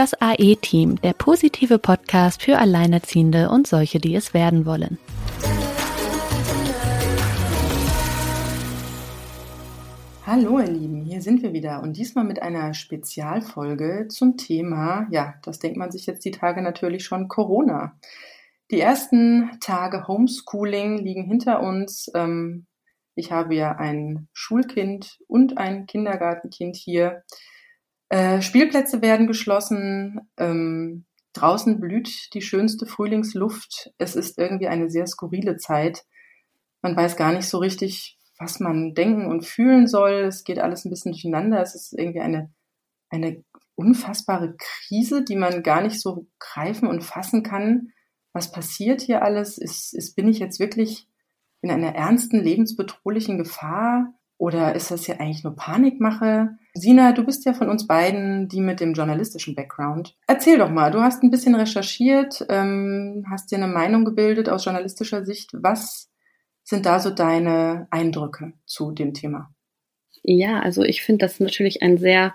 Das AE-Team, der positive Podcast für Alleinerziehende und solche, die es werden wollen. Hallo ihr Lieben, hier sind wir wieder und diesmal mit einer Spezialfolge zum Thema, ja, das denkt man sich jetzt die Tage natürlich schon, Corona. Die ersten Tage Homeschooling liegen hinter uns. Ähm, ich habe ja ein Schulkind und ein Kindergartenkind hier. Äh, Spielplätze werden geschlossen. Ähm, draußen blüht die schönste Frühlingsluft. Es ist irgendwie eine sehr skurrile Zeit. Man weiß gar nicht so richtig, was man denken und fühlen soll. Es geht alles ein bisschen durcheinander. Es ist irgendwie eine, eine unfassbare Krise, die man gar nicht so greifen und fassen kann. Was passiert hier alles? Ist, ist, bin ich jetzt wirklich in einer ernsten, lebensbedrohlichen Gefahr? Oder ist das ja eigentlich nur Panikmache? Sina, du bist ja von uns beiden die mit dem journalistischen Background. Erzähl doch mal, du hast ein bisschen recherchiert, ähm, hast dir eine Meinung gebildet aus journalistischer Sicht. Was sind da so deine Eindrücke zu dem Thema? Ja, also ich finde das natürlich ein sehr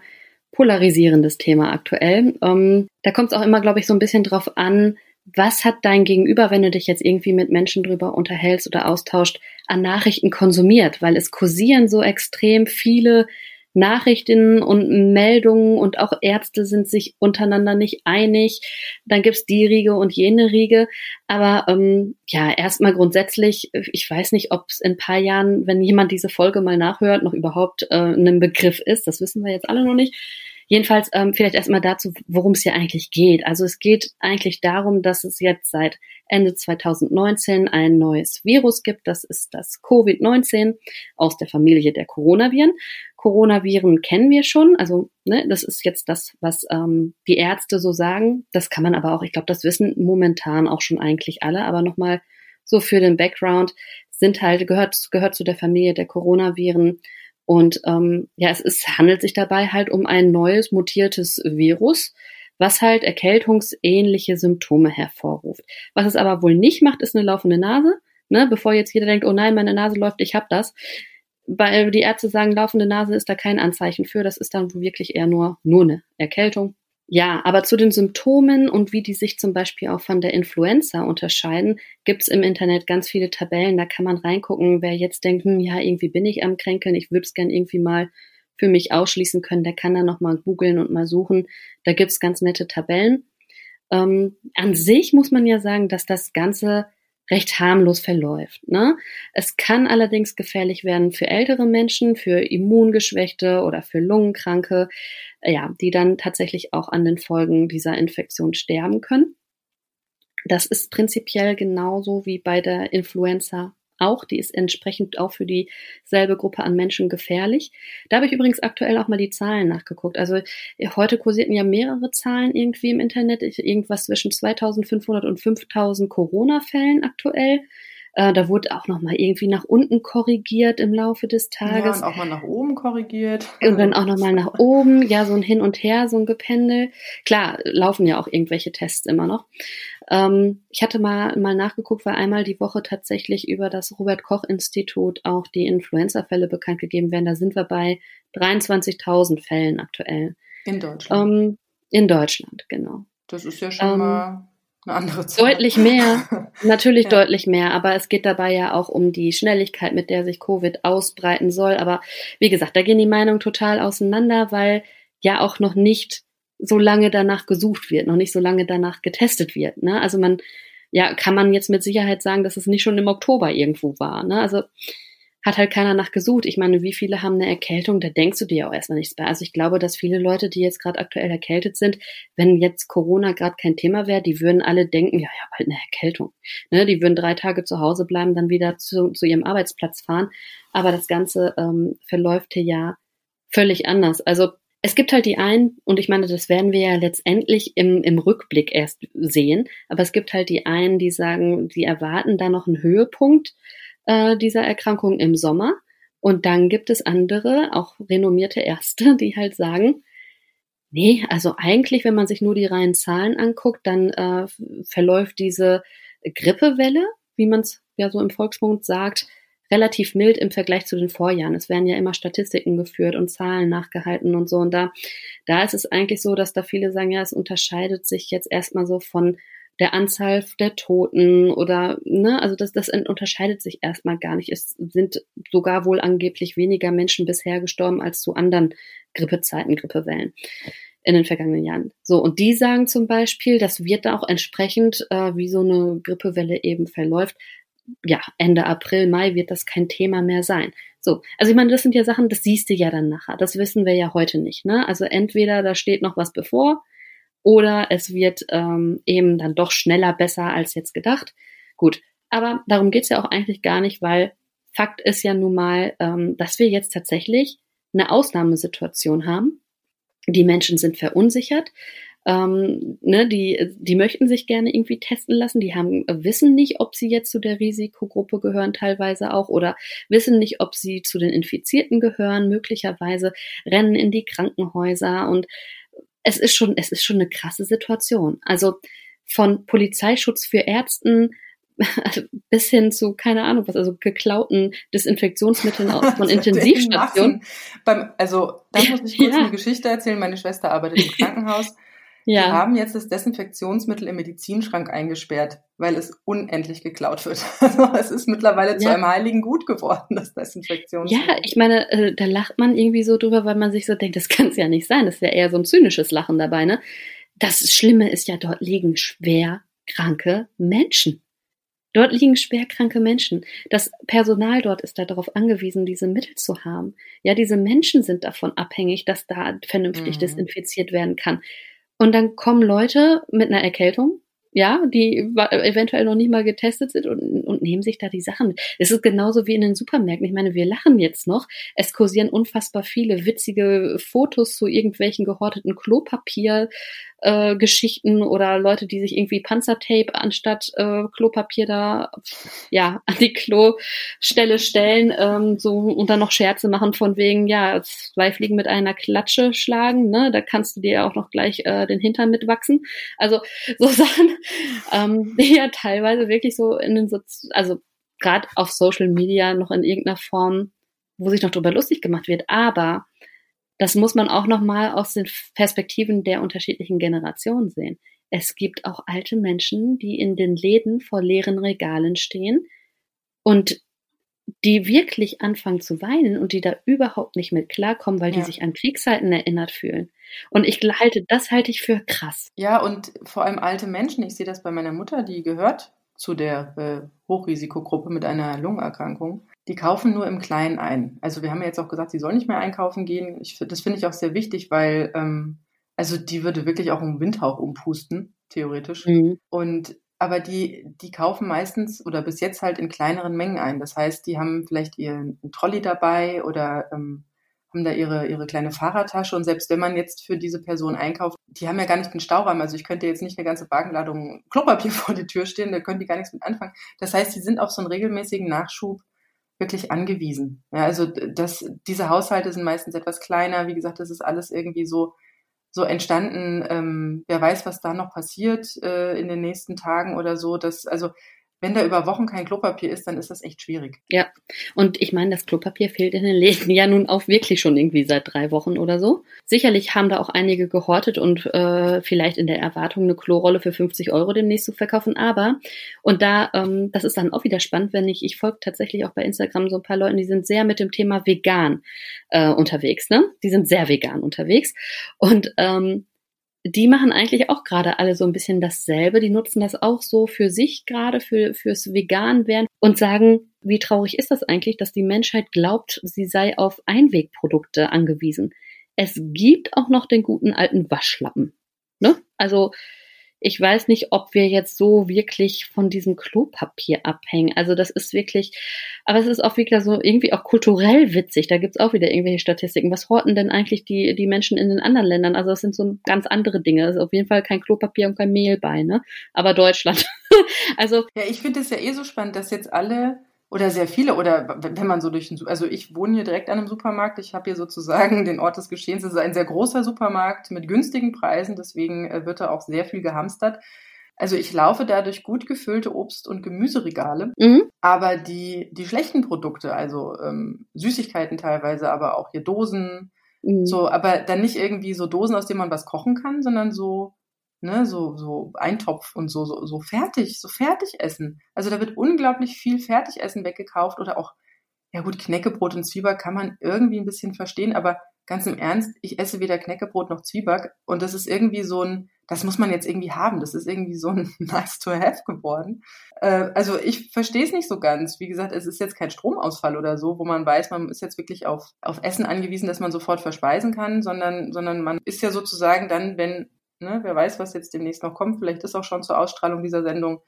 polarisierendes Thema aktuell. Ähm, da kommt es auch immer, glaube ich, so ein bisschen drauf an, was hat dein Gegenüber, wenn du dich jetzt irgendwie mit Menschen drüber unterhältst oder austauscht, an Nachrichten konsumiert? Weil es kursieren so extrem viele Nachrichten und Meldungen und auch Ärzte sind sich untereinander nicht einig. Dann gibt's die Riege und jene Riege. Aber ähm, ja, erstmal grundsätzlich, ich weiß nicht, ob es in ein paar Jahren, wenn jemand diese Folge mal nachhört, noch überhaupt äh, ein Begriff ist. Das wissen wir jetzt alle noch nicht. Jedenfalls ähm, vielleicht erstmal dazu, worum es hier eigentlich geht. Also es geht eigentlich darum, dass es jetzt seit Ende 2019 ein neues Virus gibt. Das ist das Covid-19 aus der Familie der Coronaviren. Coronaviren kennen wir schon. Also ne, das ist jetzt das, was ähm, die Ärzte so sagen. Das kann man aber auch, ich glaube, das wissen momentan auch schon eigentlich alle. Aber nochmal so für den Background sind halt, gehört, gehört zu der Familie der Coronaviren und ähm, ja, es ist, handelt sich dabei halt um ein neues mutiertes Virus, was halt erkältungsähnliche Symptome hervorruft. Was es aber wohl nicht macht, ist eine laufende Nase. Ne? Bevor jetzt jeder denkt, oh nein, meine Nase läuft, ich hab das. Weil die Ärzte sagen, laufende Nase ist da kein Anzeichen für. Das ist dann wirklich eher nur, nur eine Erkältung. Ja, aber zu den Symptomen und wie die sich zum Beispiel auch von der Influenza unterscheiden, gibt's im Internet ganz viele Tabellen. Da kann man reingucken, wer jetzt denkt, hm, ja, irgendwie bin ich am Kränkeln, ich würde es gern irgendwie mal für mich ausschließen können, der kann dann nochmal googeln und mal suchen. Da gibt's ganz nette Tabellen. Ähm, an sich muss man ja sagen, dass das Ganze recht harmlos verläuft. Ne? Es kann allerdings gefährlich werden für ältere Menschen, für Immungeschwächte oder für Lungenkranke, ja, die dann tatsächlich auch an den Folgen dieser Infektion sterben können. Das ist prinzipiell genauso wie bei der Influenza auch. Die ist entsprechend auch für dieselbe Gruppe an Menschen gefährlich. Da habe ich übrigens aktuell auch mal die Zahlen nachgeguckt. Also heute kursierten ja mehrere Zahlen irgendwie im Internet. Irgendwas zwischen 2500 und 5000 Corona-Fällen aktuell. Äh, da wurde auch noch mal irgendwie nach unten korrigiert im Laufe des Tages. Ja, und auch mal nach oben korrigiert. Und dann auch noch mal nach oben. Ja, so ein Hin und Her, so ein Gependel. Klar, laufen ja auch irgendwelche Tests immer noch. Ähm, ich hatte mal, mal nachgeguckt, weil einmal die Woche tatsächlich über das Robert-Koch-Institut auch die Influenza-Fälle bekannt gegeben werden. Da sind wir bei 23.000 Fällen aktuell. In Deutschland. Ähm, in Deutschland, genau. Das ist ja schon ähm, mal eine andere Zahl. Deutlich mehr, natürlich ja. deutlich mehr, aber es geht dabei ja auch um die Schnelligkeit, mit der sich Covid ausbreiten soll. Aber wie gesagt, da gehen die Meinungen total auseinander, weil ja auch noch nicht so lange danach gesucht wird, noch nicht so lange danach getestet wird. Ne? Also man, ja, kann man jetzt mit Sicherheit sagen, dass es nicht schon im Oktober irgendwo war. Ne? Also hat halt keiner nach gesucht. Ich meine, wie viele haben eine Erkältung? Da denkst du dir auch erstmal nichts bei. Also ich glaube, dass viele Leute, die jetzt gerade aktuell erkältet sind, wenn jetzt Corona gerade kein Thema wäre, die würden alle denken, ja, ja, bald eine Erkältung. Ne? Die würden drei Tage zu Hause bleiben, dann wieder zu, zu ihrem Arbeitsplatz fahren. Aber das Ganze ähm, verläuft hier ja völlig anders. Also es gibt halt die einen, und ich meine, das werden wir ja letztendlich im, im Rückblick erst sehen, aber es gibt halt die einen, die sagen, die erwarten da noch einen Höhepunkt äh, dieser Erkrankung im Sommer. Und dann gibt es andere, auch renommierte Ärzte, die halt sagen, nee, also eigentlich, wenn man sich nur die reinen Zahlen anguckt, dann äh, verläuft diese Grippewelle, wie man es ja so im Volksmund sagt, relativ mild im Vergleich zu den Vorjahren. Es werden ja immer Statistiken geführt und Zahlen nachgehalten und so. Und da, da ist es eigentlich so, dass da viele sagen, ja, es unterscheidet sich jetzt erstmal so von der Anzahl der Toten oder, ne, also das, das unterscheidet sich erstmal gar nicht. Es sind sogar wohl angeblich weniger Menschen bisher gestorben als zu anderen Grippezeiten, Grippewellen in den vergangenen Jahren. So, und die sagen zum Beispiel, das wird da auch entsprechend, äh, wie so eine Grippewelle eben verläuft, ja, Ende April, Mai wird das kein Thema mehr sein. So, also ich meine, das sind ja Sachen, das siehst du ja dann nachher. Das wissen wir ja heute nicht. Ne? Also entweder da steht noch was bevor oder es wird ähm, eben dann doch schneller besser als jetzt gedacht. Gut, aber darum geht's ja auch eigentlich gar nicht, weil Fakt ist ja nun mal, ähm, dass wir jetzt tatsächlich eine Ausnahmesituation haben. Die Menschen sind verunsichert. Ähm, ne, die, die möchten sich gerne irgendwie testen lassen, die haben, wissen nicht, ob sie jetzt zu der Risikogruppe gehören, teilweise auch, oder wissen nicht, ob sie zu den Infizierten gehören, möglicherweise rennen in die Krankenhäuser und es ist schon, es ist schon eine krasse Situation. Also von Polizeischutz für Ärzten bis hin zu, keine Ahnung was, also geklauten Desinfektionsmitteln aus von Intensivstationen. Beim, also da muss ich kurz ja. eine Geschichte erzählen. Meine Schwester arbeitet im Krankenhaus. Ja. Wir haben jetzt das Desinfektionsmittel im Medizinschrank eingesperrt, weil es unendlich geklaut wird. Also es ist mittlerweile ja. zu einem heiligen Gut geworden, das Desinfektionsmittel. Ja, ich meine, äh, da lacht man irgendwie so drüber, weil man sich so denkt, das kann es ja nicht sein. Das ist ja eher so ein zynisches Lachen dabei, ne? Das Schlimme ist ja, dort liegen schwer kranke Menschen. Dort liegen schwerkranke Menschen. Das Personal dort ist darauf angewiesen, diese Mittel zu haben. Ja, diese Menschen sind davon abhängig, dass da vernünftig mhm. desinfiziert werden kann. Und dann kommen Leute mit einer Erkältung, ja, die eventuell noch nicht mal getestet sind und, und nehmen sich da die Sachen. Es ist genauso wie in den Supermärkten. Ich meine, wir lachen jetzt noch. Es kursieren unfassbar viele witzige Fotos zu irgendwelchen gehorteten Klopapier, äh, Geschichten oder Leute, die sich irgendwie Panzertape anstatt äh, Klopapier da ja an die Klostelle stellen, ähm, so und dann noch Scherze machen von wegen ja zwei Fliegen mit einer Klatsche schlagen, ne? Da kannst du dir auch noch gleich äh, den Hintern mitwachsen. Also so Sachen, ähm, die ja teilweise wirklich so in den Sozi also gerade auf Social Media noch in irgendeiner Form, wo sich noch drüber lustig gemacht wird, aber das muss man auch nochmal aus den Perspektiven der unterschiedlichen Generationen sehen. Es gibt auch alte Menschen, die in den Läden vor leeren Regalen stehen und die wirklich anfangen zu weinen und die da überhaupt nicht mit klarkommen, weil ja. die sich an Kriegszeiten erinnert fühlen. Und ich halte, das halte ich für krass. Ja, und vor allem alte Menschen, ich sehe das bei meiner Mutter, die gehört zu der äh, Hochrisikogruppe mit einer Lungenerkrankung die kaufen nur im Kleinen ein. Also wir haben ja jetzt auch gesagt, sie soll nicht mehr einkaufen gehen. Ich, das finde ich auch sehr wichtig, weil ähm, also die würde wirklich auch um Windhauch umpusten, theoretisch. Mhm. Und aber die, die kaufen meistens oder bis jetzt halt in kleineren Mengen ein. Das heißt, die haben vielleicht ihren Trolley dabei oder ähm, haben da ihre, ihre kleine Fahrradtasche. Und selbst wenn man jetzt für diese Person einkauft, die haben ja gar nicht einen Stauraum. Also ich könnte jetzt nicht eine ganze Wagenladung Klopapier vor die Tür stehen, da können die gar nichts mit anfangen. Das heißt, die sind auf so einen regelmäßigen Nachschub wirklich angewiesen. Ja, also das, diese Haushalte sind meistens etwas kleiner. Wie gesagt, das ist alles irgendwie so so entstanden. Ähm, wer weiß, was da noch passiert äh, in den nächsten Tagen oder so. Das also wenn da über Wochen kein Klopapier ist, dann ist das echt schwierig. Ja, und ich meine, das Klopapier fehlt in den Läden ja nun auch wirklich schon irgendwie seit drei Wochen oder so. Sicherlich haben da auch einige gehortet und äh, vielleicht in der Erwartung, eine Klorolle für 50 Euro demnächst zu verkaufen. Aber, und da, ähm, das ist dann auch wieder spannend, wenn ich, ich folge tatsächlich auch bei Instagram so ein paar Leuten, die sind sehr mit dem Thema vegan äh, unterwegs, ne? Die sind sehr vegan unterwegs. Und ähm, die machen eigentlich auch gerade alle so ein bisschen dasselbe. Die nutzen das auch so für sich gerade, für, fürs Vegan-Werden und sagen, wie traurig ist das eigentlich, dass die Menschheit glaubt, sie sei auf Einwegprodukte angewiesen. Es gibt auch noch den guten alten Waschlappen. Ne? Also ich weiß nicht, ob wir jetzt so wirklich von diesem Klopapier abhängen. Also das ist wirklich, aber es ist auch wirklich so irgendwie auch kulturell witzig. Da gibt's auch wieder irgendwelche Statistiken. Was horten denn eigentlich die, die Menschen in den anderen Ländern? Also das sind so ganz andere Dinge. Das ist auf jeden Fall kein Klopapier und kein Mehl bei, ne? Aber Deutschland. also. Ja, ich finde es ja eh so spannend, dass jetzt alle oder sehr viele, oder wenn man so durch den, also ich wohne hier direkt an einem Supermarkt, ich habe hier sozusagen den Ort des Geschehens, es ist ein sehr großer Supermarkt mit günstigen Preisen, deswegen äh, wird da auch sehr viel gehamstert. Also ich laufe da durch gut gefüllte Obst- und Gemüseregale, mhm. aber die, die schlechten Produkte, also ähm, Süßigkeiten teilweise, aber auch hier Dosen, mhm. so, aber dann nicht irgendwie so Dosen, aus denen man was kochen kann, sondern so, ne, so, so Eintopf und so, so, so fertig, so Fertigessen. Also da wird unglaublich viel Fertigessen weggekauft oder auch, ja gut, Knäckebrot und Zwieback kann man irgendwie ein bisschen verstehen, aber ganz im Ernst, ich esse weder Knäckebrot noch Zwieback und das ist irgendwie so ein, das muss man jetzt irgendwie haben. Das ist irgendwie so ein nice to have geworden. Äh, also ich verstehe es nicht so ganz. Wie gesagt, es ist jetzt kein Stromausfall oder so, wo man weiß, man ist jetzt wirklich auf, auf Essen angewiesen, dass man sofort verspeisen kann, sondern, sondern man ist ja sozusagen dann, wenn, ne, wer weiß, was jetzt demnächst noch kommt, vielleicht ist auch schon zur Ausstrahlung dieser Sendung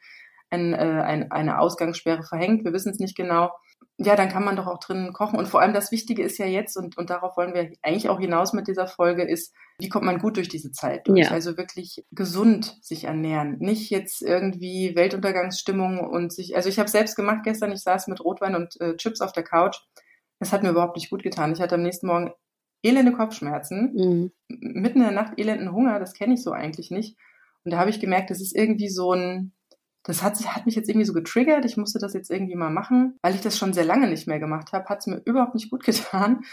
ein, äh, ein, eine Ausgangssperre verhängt. Wir wissen es nicht genau ja, dann kann man doch auch drinnen kochen. Und vor allem das Wichtige ist ja jetzt, und, und darauf wollen wir eigentlich auch hinaus mit dieser Folge, ist, wie kommt man gut durch diese Zeit durch? Ja. Also wirklich gesund sich ernähren. Nicht jetzt irgendwie Weltuntergangsstimmung und sich, also ich habe selbst gemacht gestern, ich saß mit Rotwein und äh, Chips auf der Couch. Das hat mir überhaupt nicht gut getan. Ich hatte am nächsten Morgen elende Kopfschmerzen, mhm. mitten in der Nacht elenden Hunger, das kenne ich so eigentlich nicht. Und da habe ich gemerkt, das ist irgendwie so ein, das hat, hat mich jetzt irgendwie so getriggert. Ich musste das jetzt irgendwie mal machen, weil ich das schon sehr lange nicht mehr gemacht habe. Hat es mir überhaupt nicht gut getan.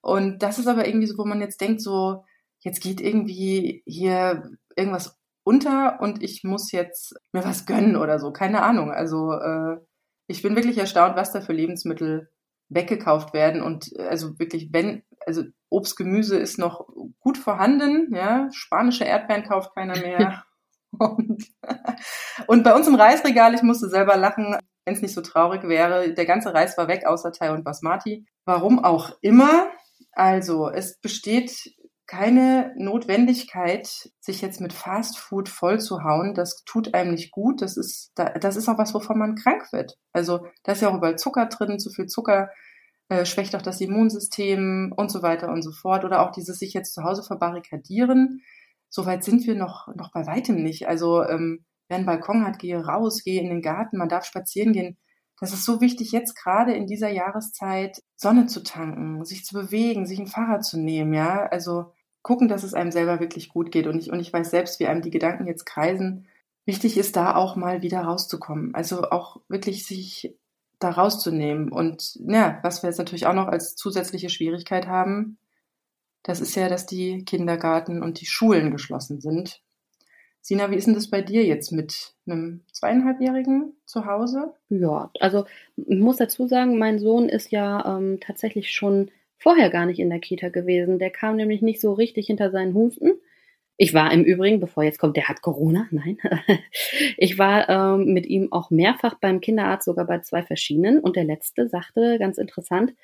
Und das ist aber irgendwie so, wo man jetzt denkt, so, jetzt geht irgendwie hier irgendwas unter und ich muss jetzt mir was gönnen oder so. Keine Ahnung. Also äh, ich bin wirklich erstaunt, was da für Lebensmittel weggekauft werden. Und äh, also wirklich, wenn, also Obst, Gemüse ist noch gut vorhanden, ja. Spanische Erdbeeren kauft keiner mehr. Und, und bei uns im Reisregal, ich musste selber lachen, wenn es nicht so traurig wäre, der ganze Reis war weg, außer Thai und Basmati. Warum auch immer. Also, es besteht keine Notwendigkeit, sich jetzt mit Fast Food vollzuhauen. Das tut einem nicht gut. Das ist, das ist auch was, wovon man krank wird. Also, da ist ja auch überall Zucker drin. Zu viel Zucker äh, schwächt auch das Immunsystem und so weiter und so fort. Oder auch dieses sich jetzt zu Hause verbarrikadieren so weit sind wir noch, noch bei weitem nicht. Also ähm, wer einen Balkon hat, gehe raus, gehe in den Garten, man darf spazieren gehen. Das ist so wichtig, jetzt gerade in dieser Jahreszeit Sonne zu tanken, sich zu bewegen, sich ein Fahrrad zu nehmen, ja. Also gucken, dass es einem selber wirklich gut geht. Und ich, und ich weiß selbst, wie einem die Gedanken jetzt kreisen. Wichtig ist da auch mal wieder rauszukommen. Also auch wirklich sich da rauszunehmen. Und ja, was wir jetzt natürlich auch noch als zusätzliche Schwierigkeit haben, das ist ja, dass die Kindergarten und die Schulen geschlossen sind. Sina, wie ist denn das bei dir jetzt mit einem zweieinhalbjährigen zu Hause? Ja, also ich muss dazu sagen, mein Sohn ist ja ähm, tatsächlich schon vorher gar nicht in der Kita gewesen. Der kam nämlich nicht so richtig hinter seinen Husten. Ich war im Übrigen, bevor jetzt kommt, der hat Corona, nein. ich war ähm, mit ihm auch mehrfach beim Kinderarzt, sogar bei zwei verschiedenen. Und der letzte sagte, ganz interessant,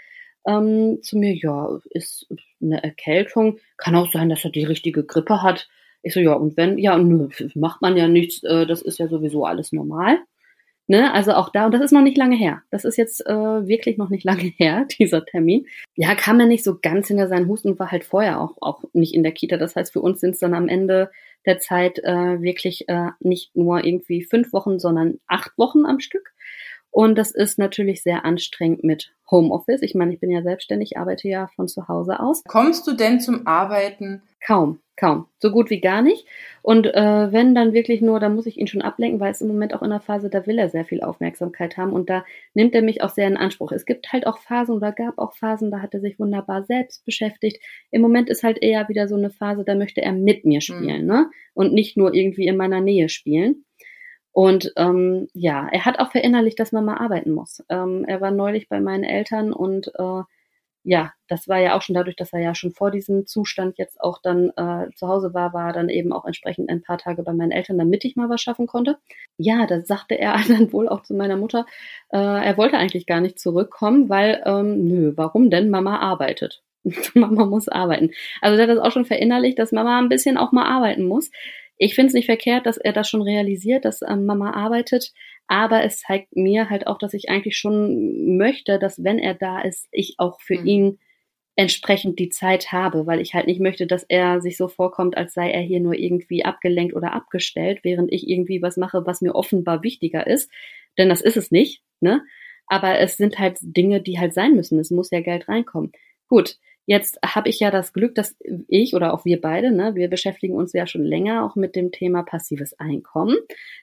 ähm, zu mir, ja, ist eine Erkältung, kann auch sein, dass er die richtige Grippe hat. Ich so, ja, und wenn, ja, nö, macht man ja nichts, äh, das ist ja sowieso alles normal. Ne, also auch da, und das ist noch nicht lange her. Das ist jetzt äh, wirklich noch nicht lange her, dieser Termin. Ja, kam er nicht so ganz hinter seinen Husten und war halt vorher auch, auch nicht in der Kita. Das heißt, für uns sind es dann am Ende der Zeit äh, wirklich äh, nicht nur irgendwie fünf Wochen, sondern acht Wochen am Stück. Und das ist natürlich sehr anstrengend mit Homeoffice. Ich meine, ich bin ja selbstständig, arbeite ja von zu Hause aus. Kommst du denn zum Arbeiten? Kaum, kaum. So gut wie gar nicht. Und äh, wenn dann wirklich nur, dann muss ich ihn schon ablenken, weil es im Moment auch in der Phase, da will er sehr viel Aufmerksamkeit haben und da nimmt er mich auch sehr in Anspruch. Es gibt halt auch Phasen oder gab auch Phasen, da hat er sich wunderbar selbst beschäftigt. Im Moment ist halt eher wieder so eine Phase, da möchte er mit mir spielen, mhm. ne? Und nicht nur irgendwie in meiner Nähe spielen. Und ähm, ja, er hat auch verinnerlicht, dass man mal arbeiten muss. Ähm, er war neulich bei meinen Eltern und äh, ja, das war ja auch schon dadurch, dass er ja schon vor diesem Zustand jetzt auch dann äh, zu Hause war, war dann eben auch entsprechend ein paar Tage bei meinen Eltern, damit ich mal was schaffen konnte. Ja, da sagte er dann wohl auch zu meiner Mutter, äh, er wollte eigentlich gar nicht zurückkommen, weil, ähm, nö, warum denn? Mama arbeitet. Mama muss arbeiten. Also er hat das auch schon verinnerlicht, dass Mama ein bisschen auch mal arbeiten muss. Ich finde es nicht verkehrt, dass er das schon realisiert, dass ähm, Mama arbeitet, aber es zeigt mir halt auch, dass ich eigentlich schon möchte, dass wenn er da ist, ich auch für mhm. ihn entsprechend die Zeit habe, weil ich halt nicht möchte, dass er sich so vorkommt, als sei er hier nur irgendwie abgelenkt oder abgestellt, während ich irgendwie was mache, was mir offenbar wichtiger ist. Denn das ist es nicht, ne? Aber es sind halt Dinge, die halt sein müssen. Es muss ja Geld reinkommen. Gut, Jetzt habe ich ja das Glück, dass ich oder auch wir beide, ne, wir beschäftigen uns ja schon länger auch mit dem Thema passives Einkommen.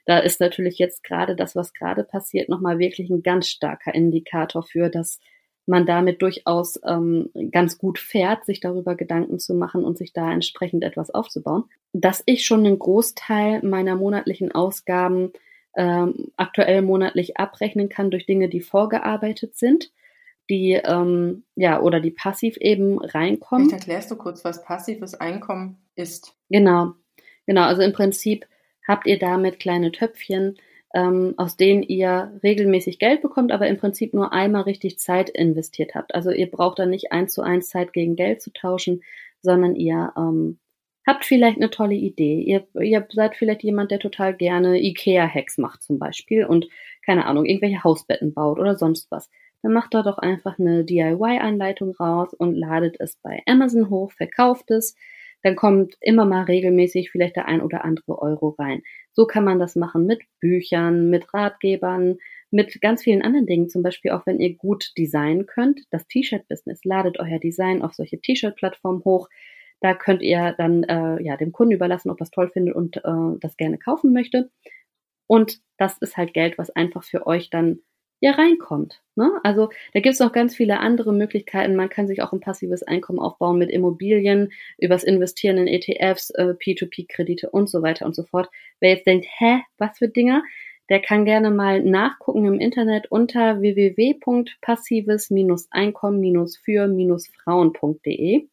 Da ist natürlich jetzt gerade das, was gerade passiert, nochmal wirklich ein ganz starker Indikator für, dass man damit durchaus ähm, ganz gut fährt, sich darüber Gedanken zu machen und sich da entsprechend etwas aufzubauen. Dass ich schon einen Großteil meiner monatlichen Ausgaben ähm, aktuell monatlich abrechnen kann durch Dinge, die vorgearbeitet sind die ähm, ja oder die passiv eben reinkommen. Vielleicht erklärst du kurz, was passives Einkommen ist. Genau, genau. Also im Prinzip habt ihr damit kleine Töpfchen, ähm, aus denen ihr regelmäßig Geld bekommt, aber im Prinzip nur einmal richtig Zeit investiert habt. Also ihr braucht dann nicht eins zu eins Zeit gegen Geld zu tauschen, sondern ihr ähm, habt vielleicht eine tolle Idee. Ihr, ihr seid vielleicht jemand, der total gerne IKEA-Hacks macht zum Beispiel und keine Ahnung, irgendwelche Hausbetten baut oder sonst was dann macht da doch einfach eine DIY-Anleitung raus und ladet es bei Amazon hoch, verkauft es. Dann kommt immer mal regelmäßig vielleicht der ein oder andere Euro rein. So kann man das machen mit Büchern, mit Ratgebern, mit ganz vielen anderen Dingen. Zum Beispiel auch, wenn ihr gut designen könnt, das T-Shirt-Business. Ladet euer Design auf solche T-Shirt-Plattformen hoch. Da könnt ihr dann äh, ja dem Kunden überlassen, ob er es toll findet und äh, das gerne kaufen möchte. Und das ist halt Geld, was einfach für euch dann ja reinkommt. Ne? Also da gibt es noch ganz viele andere Möglichkeiten. Man kann sich auch ein passives Einkommen aufbauen mit Immobilien, übers Investieren in ETFs, äh, P2P-Kredite und so weiter und so fort. Wer jetzt denkt, hä, was für Dinger? Der kann gerne mal nachgucken im Internet unter www.passives-einkommen-für-frauen.de.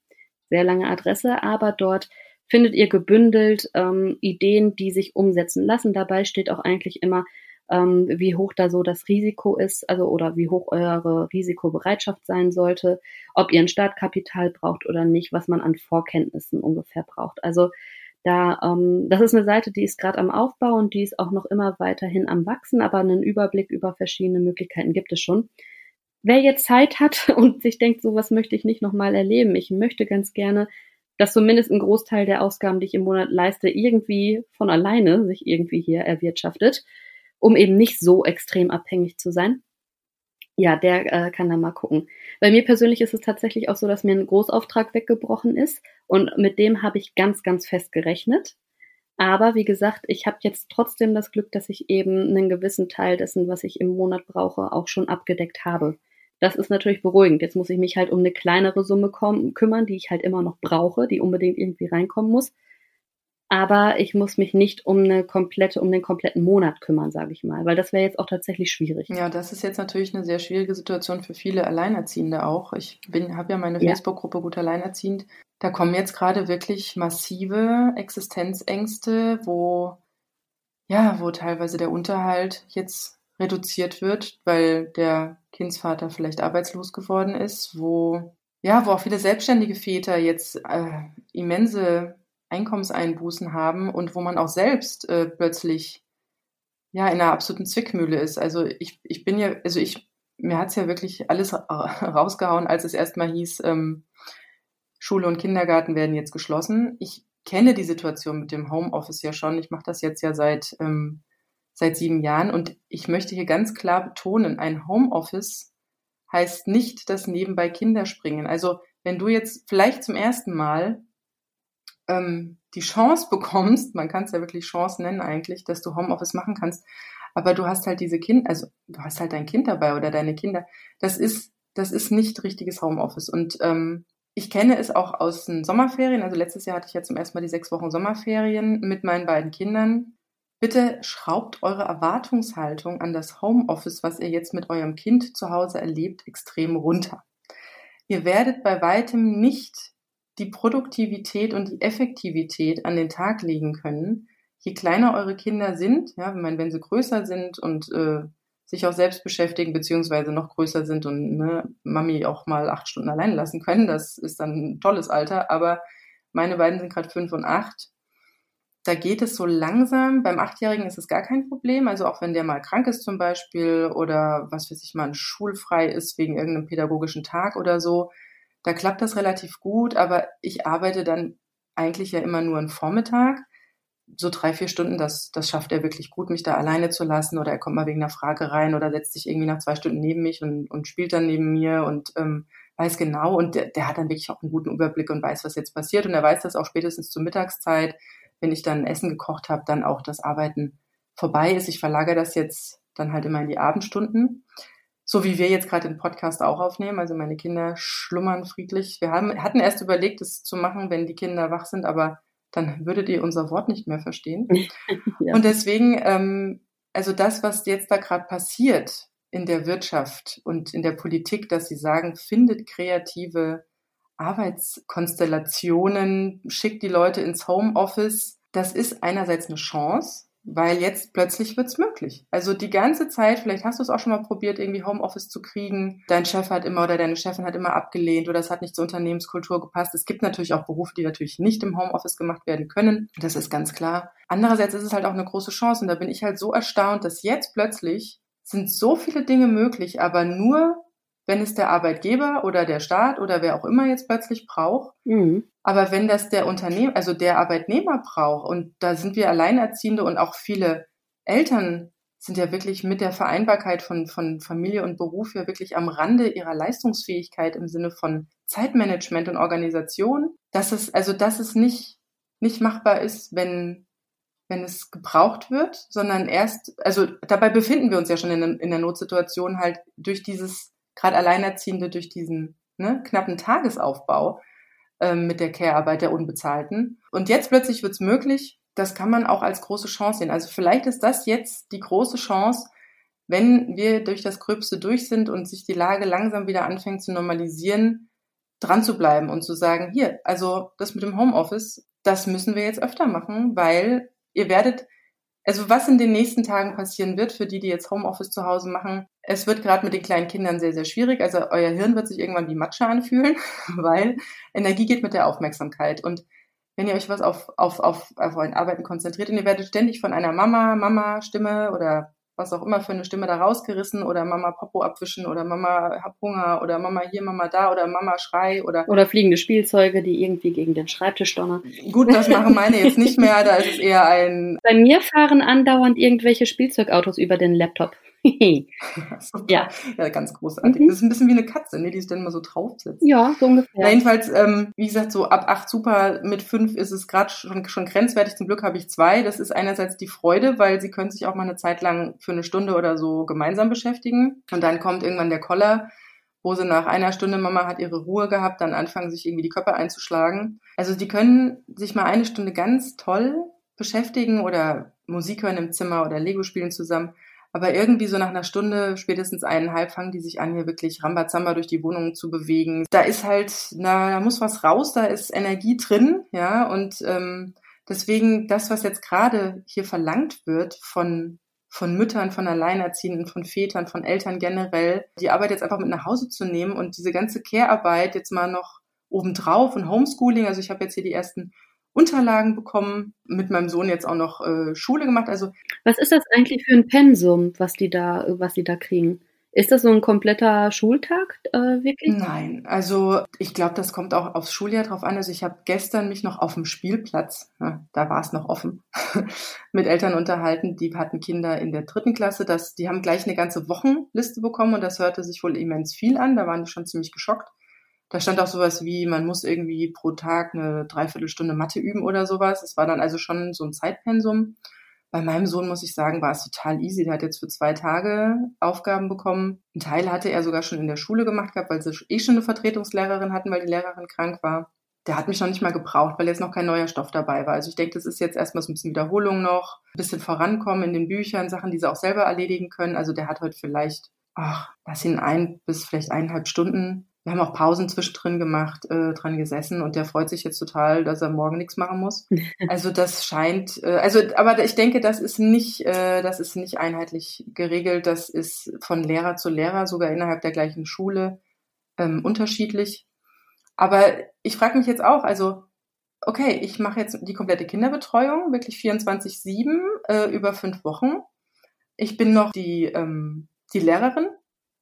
Sehr lange Adresse, aber dort findet ihr gebündelt ähm, Ideen, die sich umsetzen lassen. Dabei steht auch eigentlich immer, ähm, wie hoch da so das Risiko ist, also oder wie hoch eure Risikobereitschaft sein sollte, ob ihr ein Startkapital braucht oder nicht, was man an Vorkenntnissen ungefähr braucht. Also da, ähm, das ist eine Seite, die ist gerade am Aufbau und die ist auch noch immer weiterhin am Wachsen, aber einen Überblick über verschiedene Möglichkeiten gibt es schon. Wer jetzt Zeit hat und sich denkt, so was möchte ich nicht nochmal erleben, ich möchte ganz gerne, dass zumindest ein Großteil der Ausgaben, die ich im Monat leiste, irgendwie von alleine sich irgendwie hier erwirtschaftet, um eben nicht so extrem abhängig zu sein. Ja, der äh, kann da mal gucken. Bei mir persönlich ist es tatsächlich auch so, dass mir ein Großauftrag weggebrochen ist und mit dem habe ich ganz, ganz fest gerechnet. Aber wie gesagt, ich habe jetzt trotzdem das Glück, dass ich eben einen gewissen Teil dessen, was ich im Monat brauche, auch schon abgedeckt habe. Das ist natürlich beruhigend. Jetzt muss ich mich halt um eine kleinere Summe kümmern, die ich halt immer noch brauche, die unbedingt irgendwie reinkommen muss aber ich muss mich nicht um eine komplette, um den kompletten Monat kümmern, sage ich mal, weil das wäre jetzt auch tatsächlich schwierig. Ja, das ist jetzt natürlich eine sehr schwierige Situation für viele Alleinerziehende auch. Ich bin, habe ja meine ja. Facebook-Gruppe Gut Alleinerziehend. Da kommen jetzt gerade wirklich massive Existenzängste, wo ja, wo teilweise der Unterhalt jetzt reduziert wird, weil der Kindsvater vielleicht arbeitslos geworden ist, wo ja, wo auch viele selbstständige Väter jetzt äh, immense Einkommenseinbußen haben und wo man auch selbst äh, plötzlich ja in einer absoluten Zwickmühle ist. Also ich, ich bin ja, also ich, mir hat's ja wirklich alles rausgehauen, als es erstmal hieß, ähm, Schule und Kindergarten werden jetzt geschlossen. Ich kenne die Situation mit dem Homeoffice ja schon. Ich mache das jetzt ja seit, ähm, seit sieben Jahren und ich möchte hier ganz klar betonen, ein Homeoffice heißt nicht das nebenbei Kinder springen. Also wenn du jetzt vielleicht zum ersten Mal ähm, die Chance bekommst, man kann es ja wirklich Chance nennen eigentlich, dass du Homeoffice machen kannst, aber du hast halt diese Kinder, also du hast halt dein Kind dabei oder deine Kinder. Das ist, das ist nicht richtiges Homeoffice. Und ähm, ich kenne es auch aus den Sommerferien. Also letztes Jahr hatte ich ja zum ersten Mal die sechs Wochen Sommerferien mit meinen beiden Kindern. Bitte schraubt eure Erwartungshaltung an das Homeoffice, was ihr jetzt mit eurem Kind zu Hause erlebt, extrem runter. Ihr werdet bei weitem nicht die Produktivität und die Effektivität an den Tag legen können. Je kleiner eure Kinder sind, ja, ich meine, wenn sie größer sind und äh, sich auch selbst beschäftigen, beziehungsweise noch größer sind und ne, Mami auch mal acht Stunden allein lassen können, das ist dann ein tolles Alter. Aber meine beiden sind gerade fünf und acht. Da geht es so langsam. Beim Achtjährigen ist es gar kein Problem. Also auch wenn der mal krank ist zum Beispiel oder was weiß ich mal schulfrei ist wegen irgendeinem pädagogischen Tag oder so, da klappt das relativ gut, aber ich arbeite dann eigentlich ja immer nur einen Vormittag. So drei, vier Stunden, das, das schafft er wirklich gut, mich da alleine zu lassen. Oder er kommt mal wegen einer Frage rein oder setzt sich irgendwie nach zwei Stunden neben mich und, und spielt dann neben mir und ähm, weiß genau und der, der hat dann wirklich auch einen guten Überblick und weiß, was jetzt passiert. Und er weiß, dass auch spätestens zur Mittagszeit, wenn ich dann Essen gekocht habe, dann auch das Arbeiten vorbei ist. Ich verlagere das jetzt dann halt immer in die Abendstunden. So wie wir jetzt gerade den Podcast auch aufnehmen. Also meine Kinder schlummern friedlich. Wir haben, hatten erst überlegt, es zu machen, wenn die Kinder wach sind, aber dann würdet ihr unser Wort nicht mehr verstehen. ja. Und deswegen, ähm, also das, was jetzt da gerade passiert in der Wirtschaft und in der Politik, dass sie sagen, findet kreative Arbeitskonstellationen, schickt die Leute ins Homeoffice. Das ist einerseits eine Chance, weil jetzt plötzlich wird's möglich. Also die ganze Zeit, vielleicht hast du es auch schon mal probiert, irgendwie Homeoffice zu kriegen. Dein Chef hat immer oder deine Chefin hat immer abgelehnt oder es hat nicht zur Unternehmenskultur gepasst. Es gibt natürlich auch Berufe, die natürlich nicht im Homeoffice gemacht werden können. Das ist ganz klar. Andererseits ist es halt auch eine große Chance und da bin ich halt so erstaunt, dass jetzt plötzlich sind so viele Dinge möglich, aber nur wenn es der Arbeitgeber oder der Staat oder wer auch immer jetzt plötzlich braucht. Mhm. Aber wenn das der Unternehmer, also der Arbeitnehmer braucht, und da sind wir Alleinerziehende und auch viele Eltern sind ja wirklich mit der Vereinbarkeit von, von Familie und Beruf ja wirklich am Rande ihrer Leistungsfähigkeit im Sinne von Zeitmanagement und Organisation, dass es, also dass es nicht, nicht machbar ist, wenn, wenn es gebraucht wird, sondern erst, also dabei befinden wir uns ja schon in, in der Notsituation halt durch dieses gerade Alleinerziehende durch diesen ne, knappen Tagesaufbau ähm, mit der Care-Arbeit der Unbezahlten. Und jetzt plötzlich wird es möglich, das kann man auch als große Chance sehen. Also vielleicht ist das jetzt die große Chance, wenn wir durch das Gröbste durch sind und sich die Lage langsam wieder anfängt zu normalisieren, dran zu bleiben und zu sagen, hier, also das mit dem Homeoffice, das müssen wir jetzt öfter machen, weil ihr werdet also was in den nächsten Tagen passieren wird für die, die jetzt Homeoffice zu Hause machen, es wird gerade mit den kleinen Kindern sehr, sehr schwierig. Also euer Hirn wird sich irgendwann wie Matsche anfühlen, weil Energie geht mit der Aufmerksamkeit. Und wenn ihr euch was auf, auf, auf, auf euren Arbeiten konzentriert und ihr werdet ständig von einer Mama, Mama-Stimme oder was auch immer für eine Stimme da rausgerissen oder Mama Popo abwischen oder Mama hab Hunger oder Mama hier, Mama da oder Mama schrei oder oder fliegende Spielzeuge, die irgendwie gegen den Schreibtisch donnern. Gut, das machen meine jetzt nicht mehr, da ist es eher ein Bei mir fahren andauernd irgendwelche Spielzeugautos über den Laptop. ja. ja, ganz großartig. Mhm. Das ist ein bisschen wie eine Katze, ne, die sich dann immer so draufsetzt. Ja, so ungefähr. Na, jedenfalls, ähm, wie gesagt, so ab acht super, mit fünf ist es gerade schon, schon grenzwertig. Zum Glück habe ich zwei. Das ist einerseits die Freude, weil sie können sich auch mal eine Zeit lang für eine Stunde oder so gemeinsam beschäftigen. Und dann kommt irgendwann der Koller, wo sie nach einer Stunde, Mama hat ihre Ruhe gehabt, dann anfangen, sich irgendwie die Köpfe einzuschlagen. Also die können sich mal eine Stunde ganz toll beschäftigen oder Musik hören im Zimmer oder Lego spielen zusammen. Aber irgendwie so nach einer Stunde, spätestens eineinhalb, fangen die sich an, hier wirklich Rambazamba durch die Wohnung zu bewegen. Da ist halt, na, da muss was raus, da ist Energie drin, ja, und ähm, deswegen das, was jetzt gerade hier verlangt wird von von Müttern, von Alleinerziehenden, von Vätern, von Eltern generell, die Arbeit jetzt einfach mit nach Hause zu nehmen und diese ganze Care-Arbeit jetzt mal noch obendrauf und Homeschooling. Also ich habe jetzt hier die ersten Unterlagen bekommen, mit meinem Sohn jetzt auch noch äh, Schule gemacht. Also was ist das eigentlich für ein Pensum, was die da, was die da kriegen? Ist das so ein kompletter Schultag äh, wirklich? Nein, also ich glaube, das kommt auch aufs Schuljahr drauf an. Also ich habe gestern mich noch auf dem Spielplatz, ja, da war es noch offen, mit Eltern unterhalten, die hatten Kinder in der dritten Klasse. Das, die haben gleich eine ganze Wochenliste bekommen und das hörte sich wohl immens viel an. Da waren die schon ziemlich geschockt. Da stand auch sowas wie, man muss irgendwie pro Tag eine Dreiviertelstunde Mathe üben oder sowas. Es war dann also schon so ein Zeitpensum. Bei meinem Sohn muss ich sagen, war es total easy. Der hat jetzt für zwei Tage Aufgaben bekommen. Ein Teil hatte er sogar schon in der Schule gemacht gehabt, weil sie eh schon eine Vertretungslehrerin hatten, weil die Lehrerin krank war. Der hat mich noch nicht mal gebraucht, weil jetzt noch kein neuer Stoff dabei war. Also ich denke, das ist jetzt erstmal so ein bisschen Wiederholung noch, ein bisschen vorankommen in den Büchern, Sachen, die sie auch selber erledigen können. Also der hat heute vielleicht, ach, das sind ein bis vielleicht eineinhalb Stunden wir haben auch Pausen zwischendrin gemacht, äh, dran gesessen und der freut sich jetzt total, dass er morgen nichts machen muss. Also das scheint, äh, also aber ich denke, das ist nicht, äh, das ist nicht einheitlich geregelt. Das ist von Lehrer zu Lehrer, sogar innerhalb der gleichen Schule ähm, unterschiedlich. Aber ich frage mich jetzt auch, also okay, ich mache jetzt die komplette Kinderbetreuung, wirklich 24/7 äh, über fünf Wochen. Ich bin noch die ähm, die Lehrerin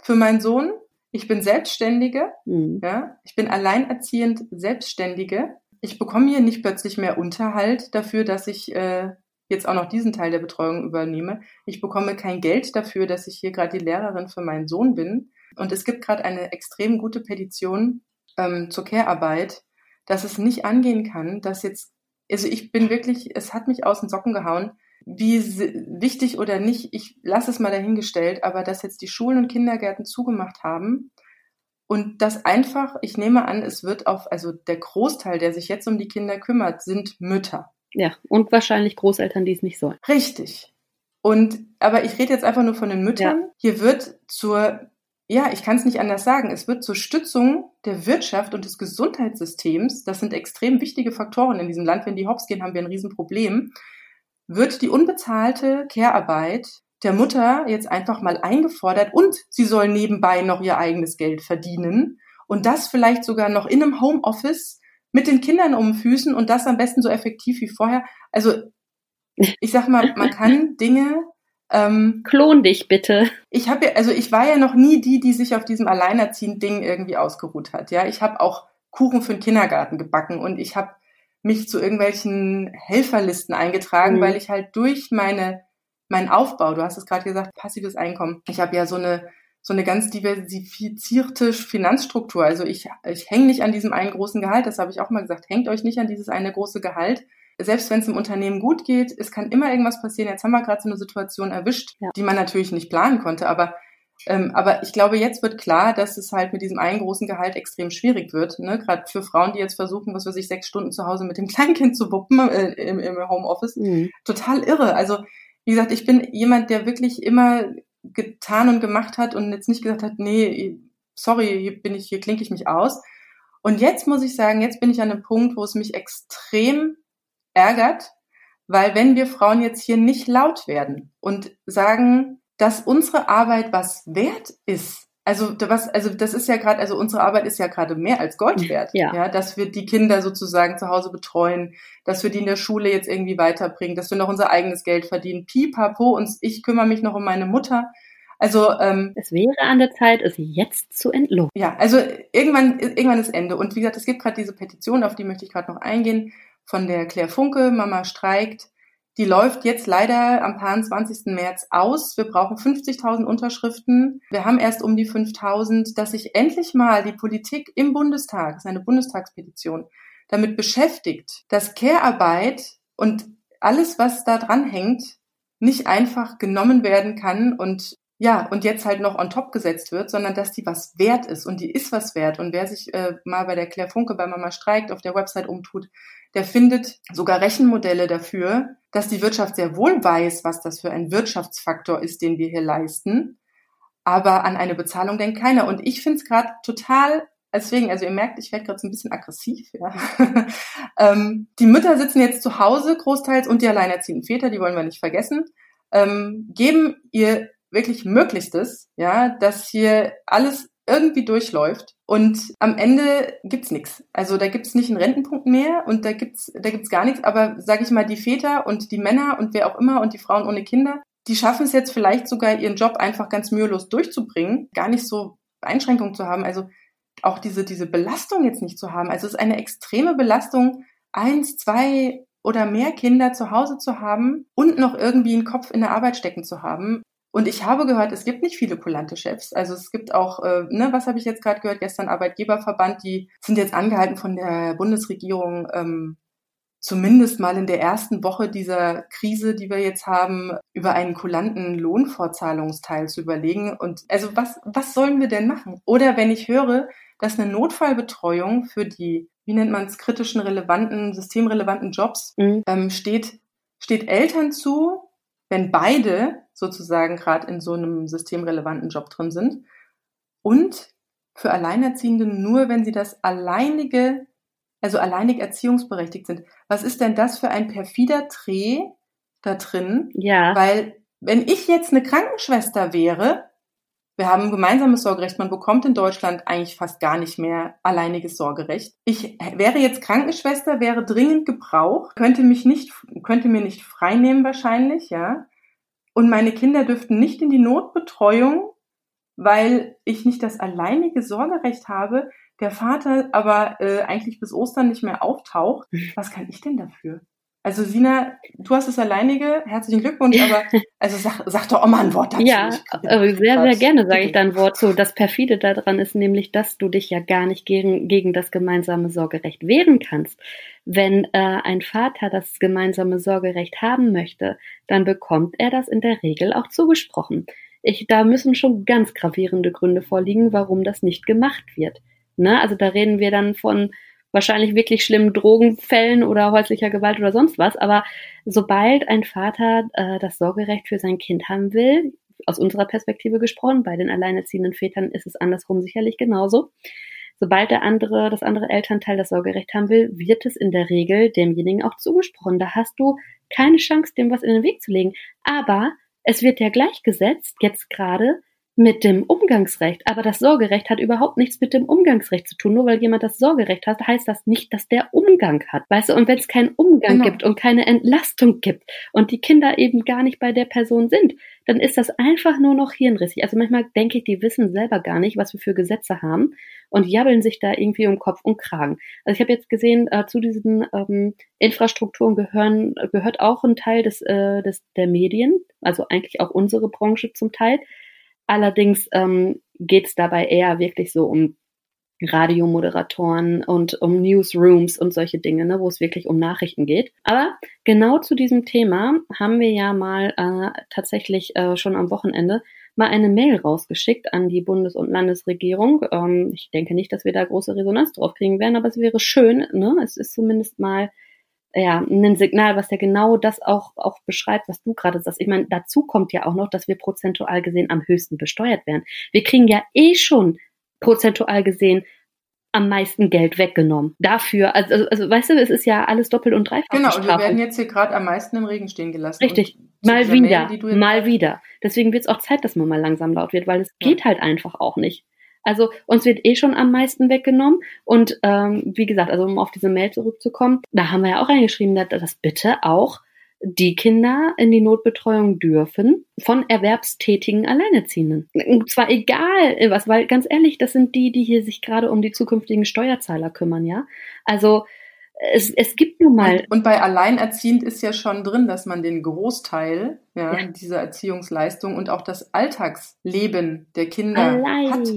für meinen Sohn ich bin Selbstständige, mhm. ja, ich bin alleinerziehend Selbstständige. Ich bekomme hier nicht plötzlich mehr Unterhalt dafür, dass ich äh, jetzt auch noch diesen Teil der Betreuung übernehme. Ich bekomme kein Geld dafür, dass ich hier gerade die Lehrerin für meinen Sohn bin. Und es gibt gerade eine extrem gute Petition ähm, zur Care-Arbeit, dass es nicht angehen kann, dass jetzt, also ich bin wirklich, es hat mich aus den Socken gehauen, wie wichtig oder nicht, ich lasse es mal dahingestellt, aber dass jetzt die Schulen und Kindergärten zugemacht haben und das einfach, ich nehme an, es wird auf, also der Großteil, der sich jetzt um die Kinder kümmert, sind Mütter. Ja, und wahrscheinlich Großeltern, die es nicht sollen. Richtig. Und, aber ich rede jetzt einfach nur von den Müttern. Ja. Hier wird zur, ja, ich kann es nicht anders sagen, es wird zur Stützung der Wirtschaft und des Gesundheitssystems, das sind extrem wichtige Faktoren in diesem Land. Wenn die hops gehen, haben wir ein Riesenproblem wird die unbezahlte Care-Arbeit der Mutter jetzt einfach mal eingefordert und sie soll nebenbei noch ihr eigenes Geld verdienen und das vielleicht sogar noch in einem Homeoffice mit den Kindern um Füßen und das am besten so effektiv wie vorher. Also ich sag mal, man kann Dinge ähm, Klon dich bitte. Ich habe also ich war ja noch nie die, die sich auf diesem alleinerziehend Ding irgendwie ausgeruht hat. Ja, ich habe auch Kuchen für den Kindergarten gebacken und ich habe mich zu irgendwelchen Helferlisten eingetragen, mhm. weil ich halt durch meine mein Aufbau, du hast es gerade gesagt, passives Einkommen. Ich habe ja so eine so eine ganz diversifizierte Finanzstruktur. Also ich, ich hänge nicht an diesem einen großen Gehalt, das habe ich auch mal gesagt, hängt euch nicht an dieses eine große Gehalt. Selbst wenn es im Unternehmen gut geht, es kann immer irgendwas passieren. Jetzt haben wir gerade so eine Situation erwischt, ja. die man natürlich nicht planen konnte, aber ähm, aber ich glaube, jetzt wird klar, dass es halt mit diesem einen großen Gehalt extrem schwierig wird. Ne? Gerade für Frauen, die jetzt versuchen, was weiß ich, sechs Stunden zu Hause mit dem Kleinkind zu wuppen äh, im, im Homeoffice. Mhm. Total irre. Also, wie gesagt, ich bin jemand, der wirklich immer getan und gemacht hat und jetzt nicht gesagt hat, nee, sorry, hier bin ich, hier klinke ich mich aus. Und jetzt muss ich sagen, jetzt bin ich an einem Punkt, wo es mich extrem ärgert, weil wenn wir Frauen jetzt hier nicht laut werden und sagen, dass unsere Arbeit was wert ist. Also was, also das ist ja gerade, also unsere Arbeit ist ja gerade mehr als Gold wert. Ja. ja. Dass wir die Kinder sozusagen zu Hause betreuen, dass wir die in der Schule jetzt irgendwie weiterbringen, dass wir noch unser eigenes Geld verdienen. Pipapo, und ich kümmere mich noch um meine Mutter. Also ähm, es wäre an der Zeit, es jetzt zu entlohnen. Ja, also irgendwann, irgendwann ist Ende. Und wie gesagt, es gibt gerade diese Petition, auf die möchte ich gerade noch eingehen, von der Claire Funke, Mama streikt. Die läuft jetzt leider am 20. März aus. Wir brauchen 50.000 Unterschriften. Wir haben erst um die 5.000, dass sich endlich mal die Politik im Bundestag, das ist eine Bundestagspetition, damit beschäftigt, dass Care-Arbeit und alles, was da dran hängt, nicht einfach genommen werden kann und ja, und jetzt halt noch on top gesetzt wird, sondern dass die was wert ist und die ist was wert. Und wer sich äh, mal bei der Claire Funke bei Mama streikt auf der Website umtut, der findet sogar Rechenmodelle dafür, dass die Wirtschaft sehr wohl weiß, was das für ein Wirtschaftsfaktor ist, den wir hier leisten. Aber an eine Bezahlung denkt keiner. Und ich finde es gerade total, deswegen, also ihr merkt, ich werde gerade so ein bisschen aggressiv. Ja. ähm, die Mütter sitzen jetzt zu Hause großteils und die alleinerziehenden Väter, die wollen wir nicht vergessen, ähm, geben ihr wirklich Möglichstes, ja, dass hier alles irgendwie durchläuft und am Ende gibt's nichts. Also da gibt's nicht einen Rentenpunkt mehr und da gibt's da gibt's gar nichts, aber sage ich mal, die Väter und die Männer und wer auch immer und die Frauen ohne Kinder, die schaffen es jetzt vielleicht sogar ihren Job einfach ganz mühelos durchzubringen, gar nicht so Einschränkungen zu haben, also auch diese diese Belastung jetzt nicht zu haben. Also es ist eine extreme Belastung, eins, zwei oder mehr Kinder zu Hause zu haben und noch irgendwie einen Kopf in der Arbeit stecken zu haben. Und ich habe gehört, es gibt nicht viele kulante Chefs. Also es gibt auch, äh, ne, was habe ich jetzt gerade gehört, gestern Arbeitgeberverband, die sind jetzt angehalten von der Bundesregierung, ähm, zumindest mal in der ersten Woche dieser Krise, die wir jetzt haben, über einen kulanten Lohnfortzahlungsteil zu überlegen. Und also was, was sollen wir denn machen? Oder wenn ich höre, dass eine Notfallbetreuung für die, wie nennt man es, kritischen, relevanten, systemrelevanten Jobs mhm. ähm, steht, steht Eltern zu, wenn beide sozusagen gerade in so einem systemrelevanten Job drin sind. Und für Alleinerziehende nur, wenn sie das alleinige, also alleinig erziehungsberechtigt sind. Was ist denn das für ein perfider Dreh da drin? Ja. Weil wenn ich jetzt eine Krankenschwester wäre, wir haben ein gemeinsames Sorgerecht. Man bekommt in Deutschland eigentlich fast gar nicht mehr alleiniges Sorgerecht. Ich wäre jetzt Krankenschwester, wäre dringend gebraucht, könnte mich nicht, könnte mir nicht freinehmen wahrscheinlich, ja. Und meine Kinder dürften nicht in die Notbetreuung, weil ich nicht das alleinige Sorgerecht habe, der Vater aber äh, eigentlich bis Ostern nicht mehr auftaucht. Was kann ich denn dafür? Also Sina, du hast es alleinige, herzlichen Glückwunsch, aber also sag, sag doch auch mal ein Wort dazu. Ja, sehr, sehr gerne sage ich da ein Wort zu. Das perfide daran ist nämlich, dass du dich ja gar nicht gegen, gegen das gemeinsame Sorgerecht wehren kannst. Wenn äh, ein Vater das gemeinsame Sorgerecht haben möchte, dann bekommt er das in der Regel auch zugesprochen. Ich, da müssen schon ganz gravierende Gründe vorliegen, warum das nicht gemacht wird. Ne? Also da reden wir dann von wahrscheinlich wirklich schlimmen Drogenfällen oder häuslicher Gewalt oder sonst was. Aber sobald ein Vater äh, das Sorgerecht für sein Kind haben will, aus unserer Perspektive gesprochen, bei den alleinerziehenden Vätern ist es andersrum sicherlich genauso. Sobald der andere, das andere Elternteil das Sorgerecht haben will, wird es in der Regel demjenigen auch zugesprochen. Da hast du keine Chance, dem was in den Weg zu legen. Aber es wird ja gleichgesetzt, jetzt gerade, mit dem Umgangsrecht. Aber das Sorgerecht hat überhaupt nichts mit dem Umgangsrecht zu tun. Nur weil jemand das Sorgerecht hat, heißt das nicht, dass der Umgang hat. Weißt du, und wenn es keinen Umgang genau. gibt und keine Entlastung gibt und die Kinder eben gar nicht bei der Person sind, dann ist das einfach nur noch hirnrissig. Also manchmal denke ich, die wissen selber gar nicht, was wir für Gesetze haben und jabbeln sich da irgendwie um Kopf und Kragen. Also ich habe jetzt gesehen, äh, zu diesen ähm, Infrastrukturen gehören, gehört auch ein Teil des, äh, des der Medien, also eigentlich auch unsere Branche zum Teil. Allerdings ähm, geht es dabei eher wirklich so um Radiomoderatoren und um Newsrooms und solche Dinge, ne, wo es wirklich um Nachrichten geht. Aber genau zu diesem Thema haben wir ja mal äh, tatsächlich äh, schon am Wochenende mal eine Mail rausgeschickt an die Bundes- und Landesregierung. Ähm, ich denke nicht, dass wir da große Resonanz drauf kriegen werden, aber es wäre schön. Ne? Es ist zumindest mal ja, ein Signal, was ja genau das auch, auch beschreibt, was du gerade sagst. Ich meine, dazu kommt ja auch noch, dass wir prozentual gesehen am höchsten besteuert werden. Wir kriegen ja eh schon prozentual gesehen am meisten Geld weggenommen. Dafür, also, also, also weißt du, es ist ja alles doppelt und dreifach. Genau, und wir werden jetzt hier gerade am meisten im Regen stehen gelassen. Richtig, mal wieder, Mail, mal wieder. Deswegen wird es auch Zeit, dass man mal langsam laut wird, weil es ja. geht halt einfach auch nicht. Also uns wird eh schon am meisten weggenommen. Und ähm, wie gesagt, also um auf diese Mail zurückzukommen, da haben wir ja auch reingeschrieben, dass bitte auch die Kinder in die Notbetreuung dürfen von erwerbstätigen Alleinerziehenden. Und zwar egal was, weil ganz ehrlich, das sind die, die hier sich gerade um die zukünftigen Steuerzahler kümmern, ja. Also es, es gibt nun mal. Und, bei Alleinerziehend ist ja schon drin, dass man den Großteil ja, ja. dieser Erziehungsleistung und auch das Alltagsleben der Kinder Allein. hat.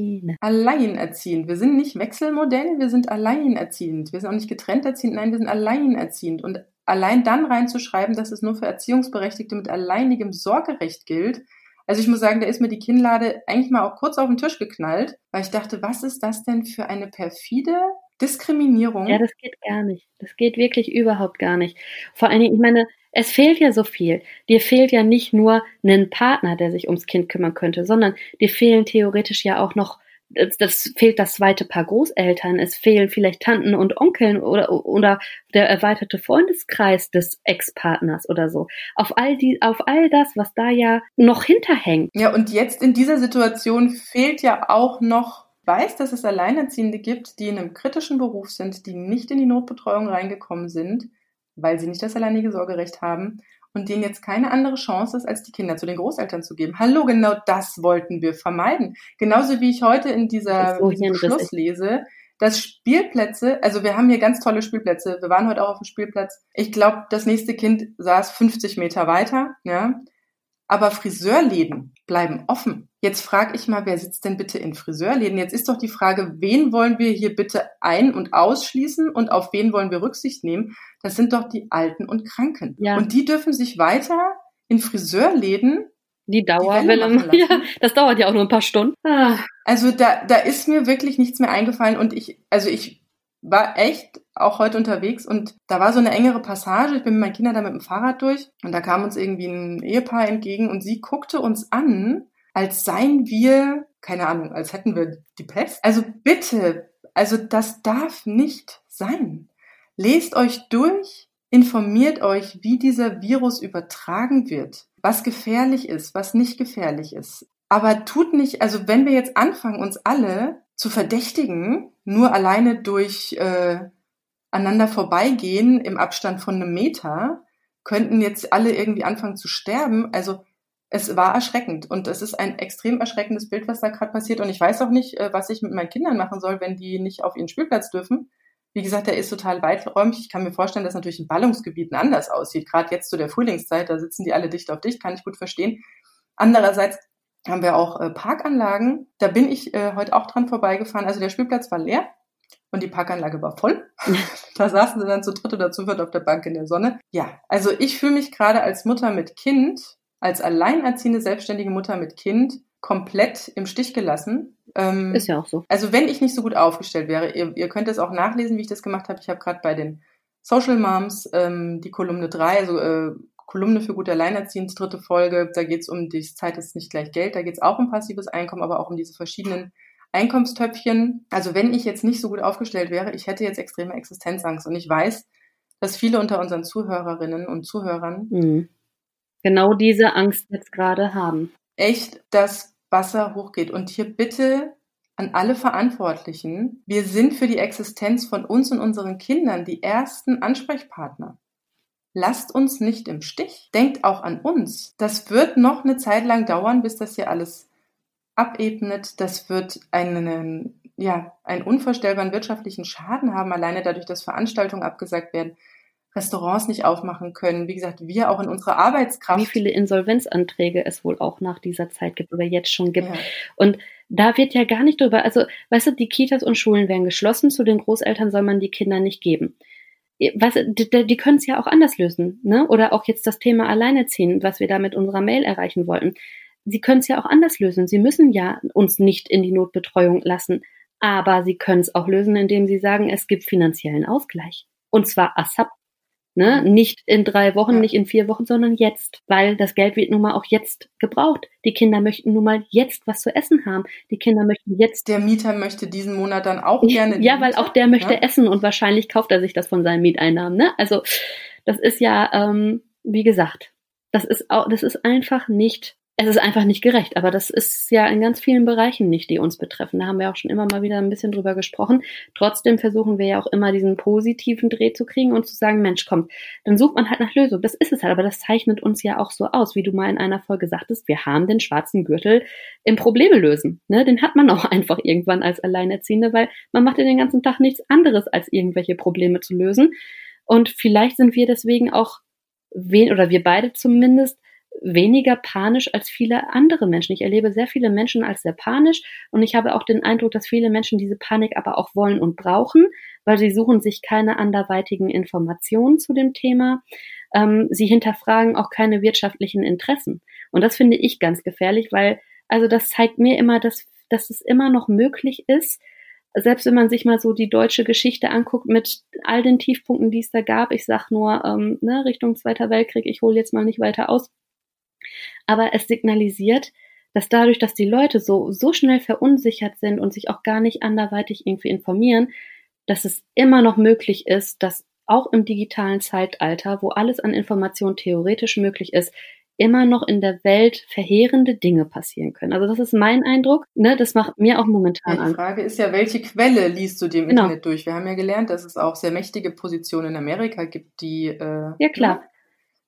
Alleinerziehend. Wir sind nicht Wechselmodell, wir sind alleinerziehend. Wir sind auch nicht getrennt erziehend, nein, wir sind alleinerziehend. Und allein dann reinzuschreiben, dass es nur für Erziehungsberechtigte mit alleinigem Sorgerecht gilt, also ich muss sagen, da ist mir die Kinnlade eigentlich mal auch kurz auf den Tisch geknallt, weil ich dachte, was ist das denn für eine perfide Diskriminierung. Ja, das geht gar nicht. Das geht wirklich überhaupt gar nicht. Vor allen Dingen, ich meine, es fehlt ja so viel. Dir fehlt ja nicht nur ein Partner, der sich ums Kind kümmern könnte, sondern dir fehlen theoretisch ja auch noch das, das fehlt das zweite Paar Großeltern, es fehlen vielleicht Tanten und Onkeln oder, oder der erweiterte Freundeskreis des Ex-Partners oder so. Auf all die, auf all das, was da ja noch hinterhängt. Ja, und jetzt in dieser Situation fehlt ja auch noch weiß, dass es Alleinerziehende gibt, die in einem kritischen Beruf sind, die nicht in die Notbetreuung reingekommen sind, weil sie nicht das alleinige Sorgerecht haben und denen jetzt keine andere Chance ist, als die Kinder zu den Großeltern zu geben. Hallo, genau das wollten wir vermeiden. Genauso wie ich heute in dieser so Schluss lese, dass Spielplätze, also wir haben hier ganz tolle Spielplätze. Wir waren heute auch auf dem Spielplatz. Ich glaube, das nächste Kind saß 50 Meter weiter, ja. Aber Friseurläden bleiben offen. Jetzt frage ich mal, wer sitzt denn bitte in Friseurläden? Jetzt ist doch die Frage, wen wollen wir hier bitte ein- und ausschließen und auf wen wollen wir Rücksicht nehmen? Das sind doch die Alten und Kranken. Ja. Und die dürfen sich weiter in Friseurläden die Dauerwelle. Die ja, das dauert ja auch nur ein paar Stunden. Ah. Also da, da ist mir wirklich nichts mehr eingefallen und ich, also ich war echt auch heute unterwegs und da war so eine engere Passage. Ich bin mit meinen Kindern da mit dem Fahrrad durch und da kam uns irgendwie ein Ehepaar entgegen und sie guckte uns an, als seien wir, keine Ahnung, als hätten wir die Pest. Also bitte, also das darf nicht sein. Lest euch durch, informiert euch, wie dieser Virus übertragen wird, was gefährlich ist, was nicht gefährlich ist. Aber tut nicht, also wenn wir jetzt anfangen, uns alle zu verdächtigen, nur alleine durch äh, aneinander vorbeigehen im Abstand von einem Meter, könnten jetzt alle irgendwie anfangen zu sterben. Also es war erschreckend und es ist ein extrem erschreckendes Bild, was da gerade passiert. Und ich weiß auch nicht, äh, was ich mit meinen Kindern machen soll, wenn die nicht auf ihren Spielplatz dürfen. Wie gesagt, der ist total weiträumig. Ich kann mir vorstellen, dass natürlich in Ballungsgebieten anders aussieht. Gerade jetzt zu der Frühlingszeit, da sitzen die alle dicht auf dicht, kann ich gut verstehen. Andererseits haben wir auch äh, Parkanlagen. Da bin ich äh, heute auch dran vorbeigefahren. Also der Spielplatz war leer und die Parkanlage war voll. da saßen sie dann zu dritt oder zu viert auf der Bank in der Sonne. Ja, also ich fühle mich gerade als Mutter mit Kind, als alleinerziehende selbstständige Mutter mit Kind komplett im Stich gelassen. Ähm, ist ja auch so. Also wenn ich nicht so gut aufgestellt wäre, ihr, ihr könnt es auch nachlesen, wie ich das gemacht habe. Ich habe gerade bei den Social Moms ähm, die Kolumne 3, also äh, Kolumne für gute Alleinerziehende, dritte Folge. Da geht es um die Zeit ist nicht gleich Geld. Da geht es auch um passives Einkommen, aber auch um diese verschiedenen Einkommenstöpfchen. Also wenn ich jetzt nicht so gut aufgestellt wäre, ich hätte jetzt extreme Existenzangst. Und ich weiß, dass viele unter unseren Zuhörerinnen und Zuhörern mhm. genau diese Angst jetzt gerade haben. Echt das Wasser hochgeht. Und hier bitte an alle Verantwortlichen, wir sind für die Existenz von uns und unseren Kindern die ersten Ansprechpartner. Lasst uns nicht im Stich. Denkt auch an uns. Das wird noch eine Zeit lang dauern, bis das hier alles abebnet. Das wird einen, ja, einen unvorstellbaren wirtschaftlichen Schaden haben, alleine dadurch, dass Veranstaltungen abgesagt werden. Restaurants nicht aufmachen können. Wie gesagt, wir auch in unserer Arbeitskraft. Wie viele Insolvenzanträge es wohl auch nach dieser Zeit gibt oder jetzt schon gibt. Ja. Und da wird ja gar nicht drüber, also, weißt du, die Kitas und Schulen werden geschlossen, zu den Großeltern soll man die Kinder nicht geben. Was, die, die können es ja auch anders lösen, ne? Oder auch jetzt das Thema Alleinerziehen, was wir da mit unserer Mail erreichen wollten. Sie können es ja auch anders lösen. Sie müssen ja uns nicht in die Notbetreuung lassen, aber sie können es auch lösen, indem sie sagen, es gibt finanziellen Ausgleich. Und zwar ASAP. Ne? Nicht in drei Wochen, nicht in vier Wochen, sondern jetzt, weil das Geld wird nun mal auch jetzt gebraucht. Die Kinder möchten nun mal jetzt was zu essen haben. Die Kinder möchten jetzt. Der Mieter möchte diesen Monat dann auch gerne. Ja, weil auch der möchte ja? essen und wahrscheinlich kauft er sich das von seinen Mieteinnahmen. Ne? Also das ist ja, ähm, wie gesagt, das ist auch, das ist einfach nicht es ist einfach nicht gerecht. Aber das ist ja in ganz vielen Bereichen nicht, die uns betreffen. Da haben wir auch schon immer mal wieder ein bisschen drüber gesprochen. Trotzdem versuchen wir ja auch immer diesen positiven Dreh zu kriegen und zu sagen, Mensch, kommt, dann sucht man halt nach Lösung. Das ist es halt, aber das zeichnet uns ja auch so aus, wie du mal in einer Folge sagtest, wir haben den schwarzen Gürtel im Probleme lösen. Ne? Den hat man auch einfach irgendwann als Alleinerziehende, weil man macht ja den ganzen Tag nichts anderes, als irgendwelche Probleme zu lösen. Und vielleicht sind wir deswegen auch wen oder wir beide zumindest weniger panisch als viele andere Menschen. Ich erlebe sehr viele Menschen als sehr panisch und ich habe auch den Eindruck, dass viele Menschen diese Panik aber auch wollen und brauchen, weil sie suchen sich keine anderweitigen Informationen zu dem Thema. Ähm, sie hinterfragen auch keine wirtschaftlichen Interessen. Und das finde ich ganz gefährlich, weil also das zeigt mir immer, dass, dass es immer noch möglich ist, selbst wenn man sich mal so die deutsche Geschichte anguckt mit all den Tiefpunkten, die es da gab, ich sag nur ähm, ne, Richtung Zweiter Weltkrieg, ich hole jetzt mal nicht weiter aus, aber es signalisiert, dass dadurch, dass die Leute so, so schnell verunsichert sind und sich auch gar nicht anderweitig irgendwie informieren, dass es immer noch möglich ist, dass auch im digitalen Zeitalter, wo alles an Information theoretisch möglich ist, immer noch in der Welt verheerende Dinge passieren können. Also das ist mein Eindruck. Ne? Das macht mir auch momentan Angst. Die Frage ist ja, welche Quelle liest du dem genau. Internet durch? Wir haben ja gelernt, dass es auch sehr mächtige Positionen in Amerika gibt, die äh, ja klar ne,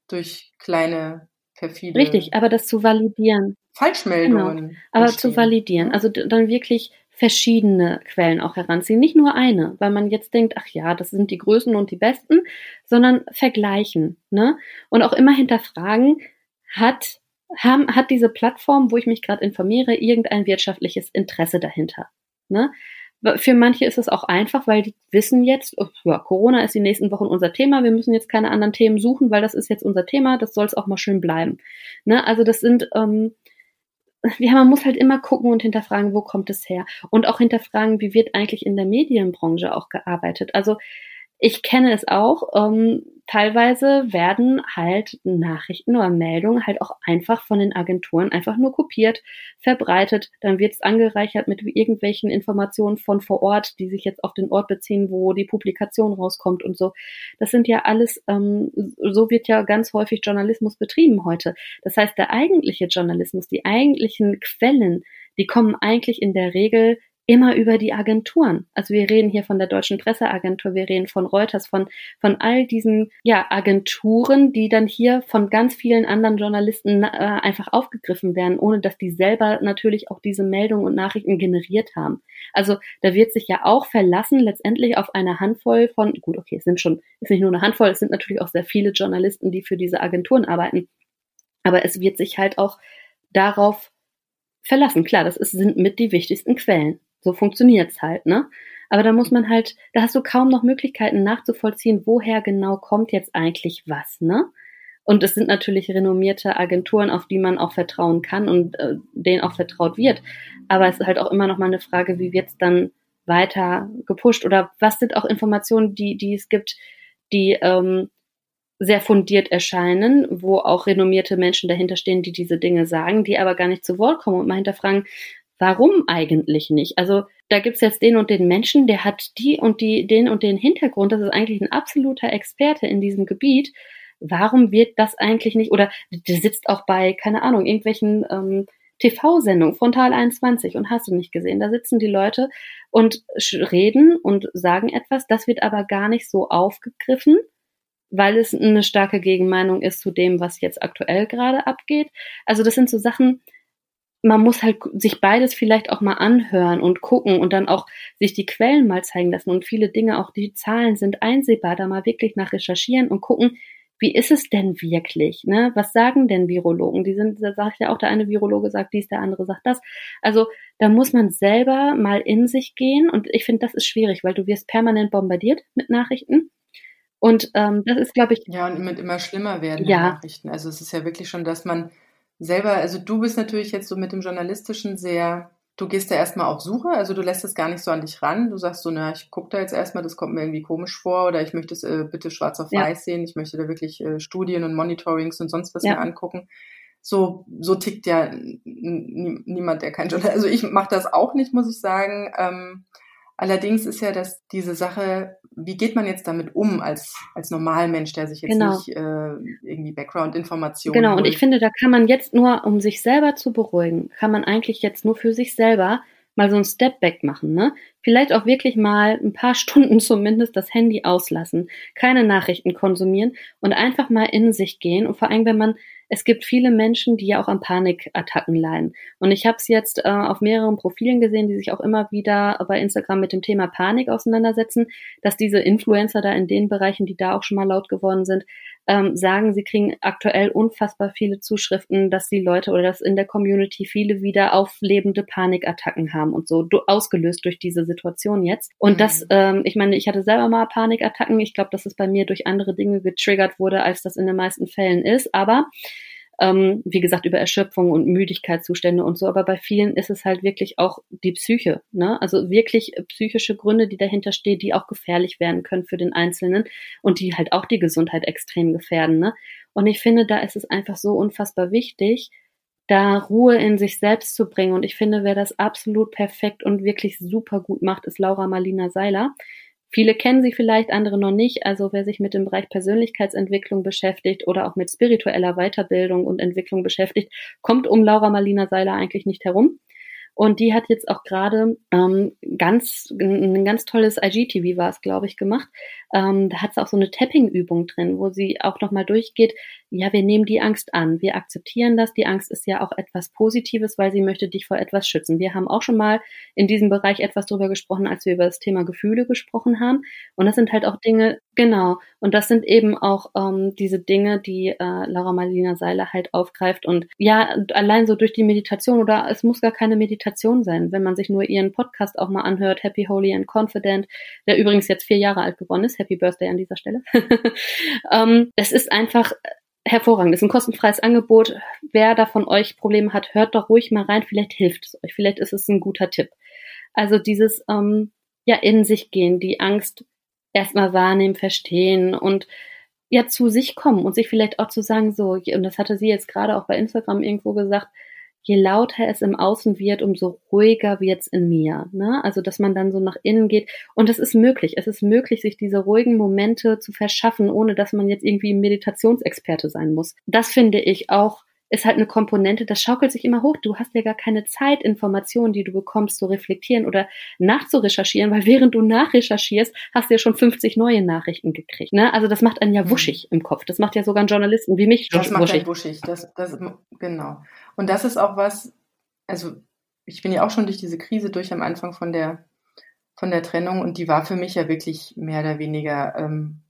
durch kleine perfide. Richtig, aber das zu validieren. Falschmeldungen. Genau. Aber entstehen. zu validieren. Also dann wirklich verschiedene Quellen auch heranziehen. Nicht nur eine, weil man jetzt denkt, ach ja, das sind die Größen und die Besten, sondern vergleichen. Ne? Und auch immer hinterfragen, hat, haben, hat diese Plattform, wo ich mich gerade informiere, irgendein wirtschaftliches Interesse dahinter? Ne? Für manche ist es auch einfach, weil die wissen jetzt, oh, Corona ist die nächsten Wochen unser Thema, wir müssen jetzt keine anderen Themen suchen, weil das ist jetzt unser Thema, das soll es auch mal schön bleiben. Ne? Also das sind, ähm, ja, man muss halt immer gucken und hinterfragen, wo kommt es her? Und auch hinterfragen, wie wird eigentlich in der Medienbranche auch gearbeitet? Also ich kenne es auch, ähm, teilweise werden halt Nachrichten oder Meldungen halt auch einfach von den Agenturen einfach nur kopiert, verbreitet, dann wird es angereichert mit irgendwelchen Informationen von vor Ort, die sich jetzt auf den Ort beziehen, wo die Publikation rauskommt und so. Das sind ja alles, ähm, so wird ja ganz häufig Journalismus betrieben heute. Das heißt, der eigentliche Journalismus, die eigentlichen Quellen, die kommen eigentlich in der Regel immer über die Agenturen. Also wir reden hier von der Deutschen Presseagentur, wir reden von Reuters, von, von all diesen ja, Agenturen, die dann hier von ganz vielen anderen Journalisten äh, einfach aufgegriffen werden, ohne dass die selber natürlich auch diese Meldungen und Nachrichten generiert haben. Also da wird sich ja auch verlassen letztendlich auf eine Handvoll von, gut, okay, es sind schon, ist nicht nur eine Handvoll, es sind natürlich auch sehr viele Journalisten, die für diese Agenturen arbeiten. Aber es wird sich halt auch darauf verlassen. Klar, das ist, sind mit die wichtigsten Quellen. So funktioniert's halt, ne? Aber da muss man halt, da hast du kaum noch Möglichkeiten nachzuvollziehen, woher genau kommt jetzt eigentlich was, ne? Und es sind natürlich renommierte Agenturen, auf die man auch vertrauen kann und äh, denen auch vertraut wird. Aber es ist halt auch immer noch mal eine Frage, wie wird's dann weiter gepusht oder was sind auch Informationen, die, die es gibt, die ähm, sehr fundiert erscheinen, wo auch renommierte Menschen dahinter stehen, die diese Dinge sagen, die aber gar nicht zu Wort kommen und mal hinterfragen, warum eigentlich nicht? Also da gibt's jetzt den und den Menschen, der hat die und die, den und den Hintergrund, das ist eigentlich ein absoluter Experte in diesem Gebiet. Warum wird das eigentlich nicht, oder der sitzt auch bei, keine Ahnung, irgendwelchen ähm, TV-Sendungen, Frontal 21 und hast du nicht gesehen, da sitzen die Leute und reden und sagen etwas, das wird aber gar nicht so aufgegriffen, weil es eine starke Gegenmeinung ist zu dem, was jetzt aktuell gerade abgeht. Also das sind so Sachen, man muss halt sich beides vielleicht auch mal anhören und gucken und dann auch sich die Quellen mal zeigen lassen und viele Dinge, auch die Zahlen sind einsehbar, da mal wirklich nach recherchieren und gucken, wie ist es denn wirklich? Ne? Was sagen denn Virologen? Die sind, da sagt ja auch, der eine Virologe sagt dies, der andere sagt das. Also da muss man selber mal in sich gehen und ich finde, das ist schwierig, weil du wirst permanent bombardiert mit Nachrichten. Und ähm, das ist, glaube ich. Ja, und mit immer schlimmer werden ja. Nachrichten. Also es ist ja wirklich schon, dass man selber, also du bist natürlich jetzt so mit dem Journalistischen sehr, du gehst da erstmal auf Suche, also du lässt es gar nicht so an dich ran. Du sagst so, na, ich gucke da jetzt erstmal, das kommt mir irgendwie komisch vor oder ich möchte es äh, bitte schwarz auf ja. weiß sehen, ich möchte da wirklich äh, Studien und Monitorings und sonst was ja. mir angucken. So, so tickt ja niemand, der kein Journalist, also ich mache das auch nicht, muss ich sagen. Ähm, Allerdings ist ja das diese Sache, wie geht man jetzt damit um als als Normalmensch, der sich jetzt genau. nicht äh, irgendwie Background-Informationen. Genau. Holt. Und ich finde, da kann man jetzt nur, um sich selber zu beruhigen, kann man eigentlich jetzt nur für sich selber mal so ein Step Back machen, ne? Vielleicht auch wirklich mal ein paar Stunden zumindest das Handy auslassen, keine Nachrichten konsumieren und einfach mal in sich gehen. Und vor allem, wenn man es gibt viele Menschen, die ja auch an Panikattacken leiden. Und ich habe es jetzt äh, auf mehreren Profilen gesehen, die sich auch immer wieder bei Instagram mit dem Thema Panik auseinandersetzen, dass diese Influencer da in den Bereichen, die da auch schon mal laut geworden sind, ähm, sagen, sie kriegen aktuell unfassbar viele Zuschriften, dass die Leute oder dass in der Community viele wieder auflebende Panikattacken haben und so ausgelöst durch diese Situation jetzt. Und mhm. das, ähm, ich meine, ich hatte selber mal Panikattacken. Ich glaube, dass es bei mir durch andere Dinge getriggert wurde, als das in den meisten Fällen ist. Aber ähm, wie gesagt, über Erschöpfung und Müdigkeitszustände und so. Aber bei vielen ist es halt wirklich auch die Psyche, ne? Also wirklich psychische Gründe, die dahinter stehen, die auch gefährlich werden können für den Einzelnen und die halt auch die Gesundheit extrem gefährden, ne? Und ich finde, da ist es einfach so unfassbar wichtig, da Ruhe in sich selbst zu bringen. Und ich finde, wer das absolut perfekt und wirklich super gut macht, ist Laura Marlina Seiler. Viele kennen sie vielleicht, andere noch nicht. Also wer sich mit dem Bereich Persönlichkeitsentwicklung beschäftigt oder auch mit spiritueller Weiterbildung und Entwicklung beschäftigt, kommt um Laura Marlina Seiler eigentlich nicht herum. Und die hat jetzt auch gerade ähm, ganz ein ganz tolles IGTV war es, glaube ich, gemacht. Ähm, da hat sie auch so eine Tapping-Übung drin, wo sie auch nochmal durchgeht, ja, wir nehmen die Angst an, wir akzeptieren das. Die Angst ist ja auch etwas Positives, weil sie möchte dich vor etwas schützen. Wir haben auch schon mal in diesem Bereich etwas drüber gesprochen, als wir über das Thema Gefühle gesprochen haben. Und das sind halt auch Dinge, genau, und das sind eben auch ähm, diese Dinge, die äh, Laura Marlina Seiler halt aufgreift. Und ja, allein so durch die Meditation oder es muss gar keine Meditation sein, wenn man sich nur ihren Podcast auch mal anhört, Happy, Holy and Confident, der übrigens jetzt vier Jahre alt geworden ist. Happy Birthday an dieser Stelle. ähm, es ist einfach hervorragend. Es ist ein kostenfreies Angebot. Wer da von euch Probleme hat, hört doch ruhig mal rein. Vielleicht hilft es euch. Vielleicht ist es ein guter Tipp. Also dieses ähm, ja in sich gehen, die Angst erstmal wahrnehmen, verstehen und ja zu sich kommen und sich vielleicht auch zu sagen, so, und das hatte sie jetzt gerade auch bei Instagram irgendwo gesagt, je lauter es im Außen wird, umso ruhiger wird es in mir. Ne? Also, dass man dann so nach innen geht. Und es ist möglich. Es ist möglich, sich diese ruhigen Momente zu verschaffen, ohne dass man jetzt irgendwie Meditationsexperte sein muss. Das finde ich auch ist halt eine Komponente, das schaukelt sich immer hoch. Du hast ja gar keine Zeit, Informationen, die du bekommst, zu reflektieren oder nachzurecherchieren, weil während du nachrecherchierst, hast du ja schon 50 neue Nachrichten gekriegt. Ne? Also das macht einen ja mhm. wuschig im Kopf. Das macht ja sogar einen Journalisten wie mich das wuschig. Das macht einen wuschig. Das, das, genau. Und das ist auch was, also ich bin ja auch schon durch diese Krise durch am Anfang von der, von der Trennung und die war für mich ja wirklich mehr oder weniger, ähm,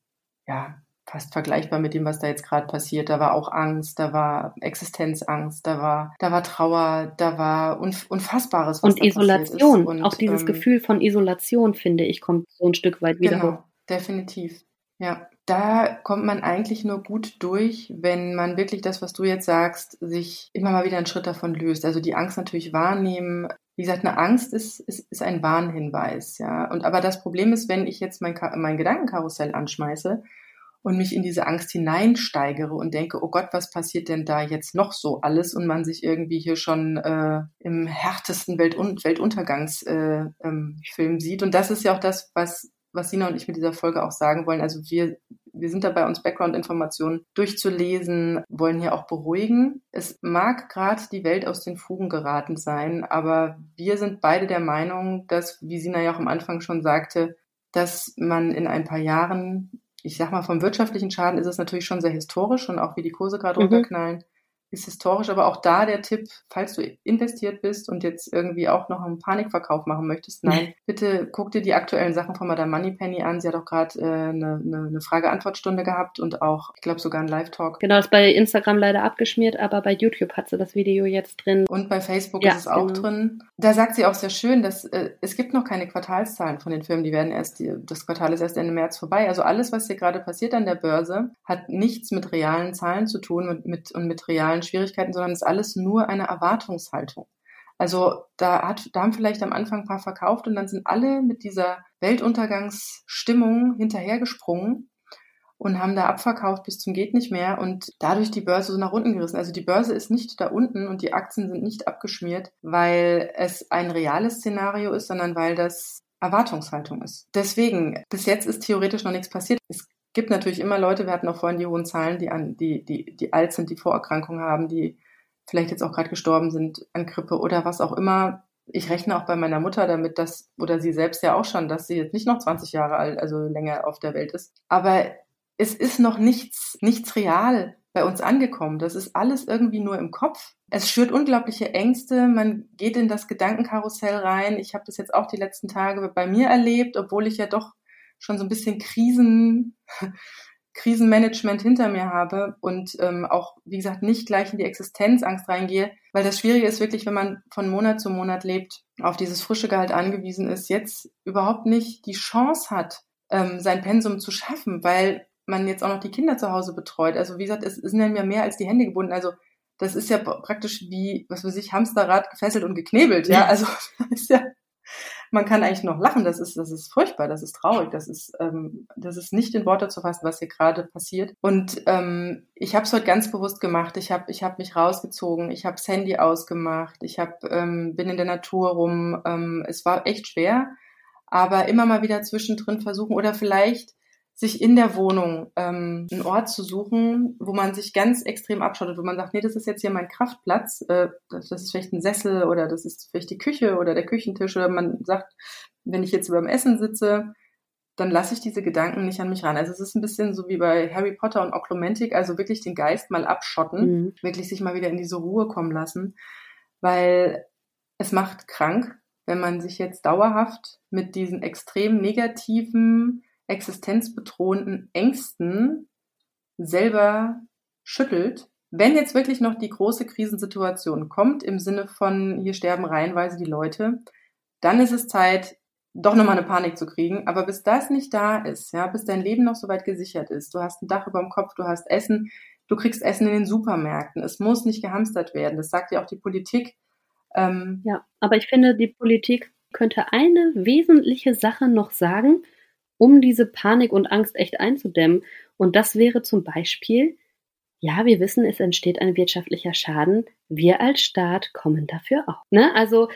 ja, fast vergleichbar mit dem, was da jetzt gerade passiert. Da war auch Angst, da war Existenzangst, da war, da war Trauer, da war Unfassbares. Was und Isolation, und, auch dieses ähm, Gefühl von Isolation, finde ich, kommt so ein Stück weit wieder genau, hoch. Definitiv. Ja, da kommt man eigentlich nur gut durch, wenn man wirklich das, was du jetzt sagst, sich immer mal wieder einen Schritt davon löst. Also die Angst natürlich wahrnehmen. Wie gesagt, eine Angst ist, ist, ist ein Warnhinweis, ja. Und aber das Problem ist, wenn ich jetzt mein, mein Gedankenkarussell anschmeiße und mich in diese Angst hineinsteigere und denke, oh Gott, was passiert denn da jetzt noch so alles und man sich irgendwie hier schon äh, im härtesten Weltun Weltuntergangsfilm äh, ähm, sieht. Und das ist ja auch das, was was Sina und ich mit dieser Folge auch sagen wollen. Also wir, wir sind dabei, uns Background-Informationen durchzulesen, wollen hier auch beruhigen. Es mag gerade die Welt aus den Fugen geraten sein, aber wir sind beide der Meinung, dass, wie Sina ja auch am Anfang schon sagte, dass man in ein paar Jahren, ich sag mal, vom wirtschaftlichen Schaden ist es natürlich schon sehr historisch und auch wie die Kurse gerade mhm. runterknallen, ist historisch, aber auch da der Tipp, falls du investiert bist und jetzt irgendwie auch noch einen Panikverkauf machen möchtest, nein, bitte guck dir die aktuellen Sachen von Madame Moneypenny an. Sie hat auch gerade äh, eine, eine, eine Frage-Antwort-Stunde gehabt und auch, ich glaube, sogar einen Live-Talk. Genau, ist bei Instagram leider abgeschmiert, aber bei YouTube hat sie das Video jetzt drin. Und bei Facebook ja, ist es auch genau. drin. Da sagt sie auch sehr schön, dass äh, es gibt noch keine Quartalszahlen von den Firmen, die werden erst, die, das Quartal ist erst Ende März vorbei. Also alles, was hier gerade passiert an der Börse, hat nichts mit realen Zahlen zu tun und mit, und mit realen realen Schwierigkeiten, sondern es ist alles nur eine Erwartungshaltung. Also da, hat, da haben vielleicht am Anfang ein paar verkauft und dann sind alle mit dieser Weltuntergangsstimmung hinterhergesprungen und haben da abverkauft bis zum geht nicht mehr und dadurch die Börse so nach unten gerissen. Also die Börse ist nicht da unten und die Aktien sind nicht abgeschmiert, weil es ein reales Szenario ist, sondern weil das Erwartungshaltung ist. Deswegen, bis jetzt ist theoretisch noch nichts passiert. Es gibt natürlich immer Leute, wir hatten auch vorhin die hohen Zahlen, die, an, die, die, die alt sind, die Vorerkrankungen haben, die vielleicht jetzt auch gerade gestorben sind an Grippe oder was auch immer. Ich rechne auch bei meiner Mutter damit, dass, oder sie selbst ja auch schon, dass sie jetzt nicht noch 20 Jahre alt, also länger auf der Welt ist. Aber es ist noch nichts, nichts real bei uns angekommen. Das ist alles irgendwie nur im Kopf. Es schürt unglaubliche Ängste. Man geht in das Gedankenkarussell rein. Ich habe das jetzt auch die letzten Tage bei mir erlebt, obwohl ich ja doch schon so ein bisschen Krisen, Krisenmanagement hinter mir habe und ähm, auch, wie gesagt, nicht gleich in die Existenzangst reingehe, weil das Schwierige ist wirklich, wenn man von Monat zu Monat lebt, auf dieses frische Gehalt angewiesen ist, jetzt überhaupt nicht die Chance hat, ähm, sein Pensum zu schaffen, weil man jetzt auch noch die Kinder zu Hause betreut. Also wie gesagt, es, sind ja mehr als die Hände gebunden. Also das ist ja praktisch wie, was weiß ich, Hamsterrad gefesselt und geknebelt, ja. Also das ist ja man kann eigentlich noch lachen. Das ist, das ist furchtbar, das ist traurig, das ist, ähm, das ist nicht in Worte zu fassen, was hier gerade passiert. Und ähm, ich habe es heute ganz bewusst gemacht. Ich habe, ich habe mich rausgezogen, ich habe das Handy ausgemacht, ich habe, ähm, bin in der Natur rum. Ähm, es war echt schwer, aber immer mal wieder zwischendrin versuchen oder vielleicht sich in der Wohnung ähm, einen Ort zu suchen, wo man sich ganz extrem abschottet, wo man sagt, nee, das ist jetzt hier mein Kraftplatz, äh, das, das ist vielleicht ein Sessel oder das ist vielleicht die Küche oder der Küchentisch oder man sagt, wenn ich jetzt beim Essen sitze, dann lasse ich diese Gedanken nicht an mich ran. Also es ist ein bisschen so wie bei Harry Potter und Oklumentik, also wirklich den Geist mal abschotten, mhm. wirklich sich mal wieder in diese Ruhe kommen lassen, weil es macht krank, wenn man sich jetzt dauerhaft mit diesen extrem negativen existenzbedrohenden Ängsten selber schüttelt. Wenn jetzt wirklich noch die große Krisensituation kommt, im Sinne von hier sterben reihenweise die Leute, dann ist es Zeit, doch nochmal eine Panik zu kriegen. Aber bis das nicht da ist, ja, bis dein Leben noch so weit gesichert ist, du hast ein Dach über dem Kopf, du hast Essen, du kriegst Essen in den Supermärkten, es muss nicht gehamstert werden. Das sagt ja auch die Politik. Ähm, ja, aber ich finde, die Politik könnte eine wesentliche Sache noch sagen, um diese Panik und Angst echt einzudämmen. Und das wäre zum Beispiel, ja, wir wissen, es entsteht ein wirtschaftlicher Schaden. Wir als Staat kommen dafür auch. Ne? Also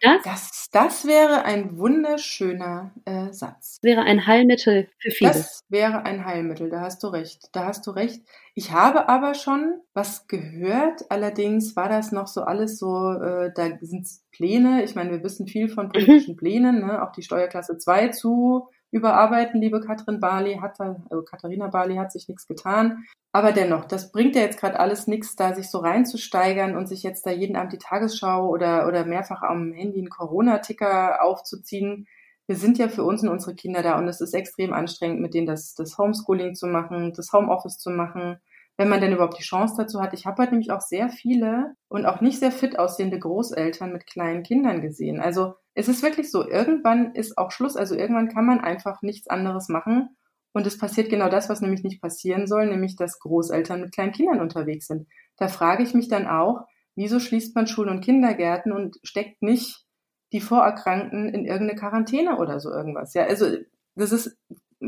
Das, Das, das wäre ein wunderschöner äh, Satz. wäre ein Heilmittel für viele. Das wäre ein Heilmittel, da hast du recht. Da hast du recht. Ich habe aber schon was gehört, allerdings war das noch so alles so, äh, da sind Pläne, ich meine, wir wissen viel von politischen Plänen, ne? auch die Steuerklasse 2 zu überarbeiten, liebe Katrin Barley, hat da, also Katharina Barley hat sich nichts getan. Aber dennoch, das bringt ja jetzt gerade alles nichts, da sich so reinzusteigern und sich jetzt da jeden Abend die Tagesschau oder, oder mehrfach am Handy einen Corona-Ticker aufzuziehen. Wir sind ja für uns und unsere Kinder da und es ist extrem anstrengend, mit denen das, das Homeschooling zu machen, das Homeoffice zu machen, wenn man denn überhaupt die Chance dazu hat. Ich habe halt nämlich auch sehr viele und auch nicht sehr fit aussehende Großeltern mit kleinen Kindern gesehen. Also es ist wirklich so, irgendwann ist auch Schluss. Also irgendwann kann man einfach nichts anderes machen. Und es passiert genau das, was nämlich nicht passieren soll, nämlich dass Großeltern mit kleinen Kindern unterwegs sind. Da frage ich mich dann auch, wieso schließt man Schulen und Kindergärten und steckt nicht die Vorerkrankten in irgendeine Quarantäne oder so irgendwas? Ja, also das ist,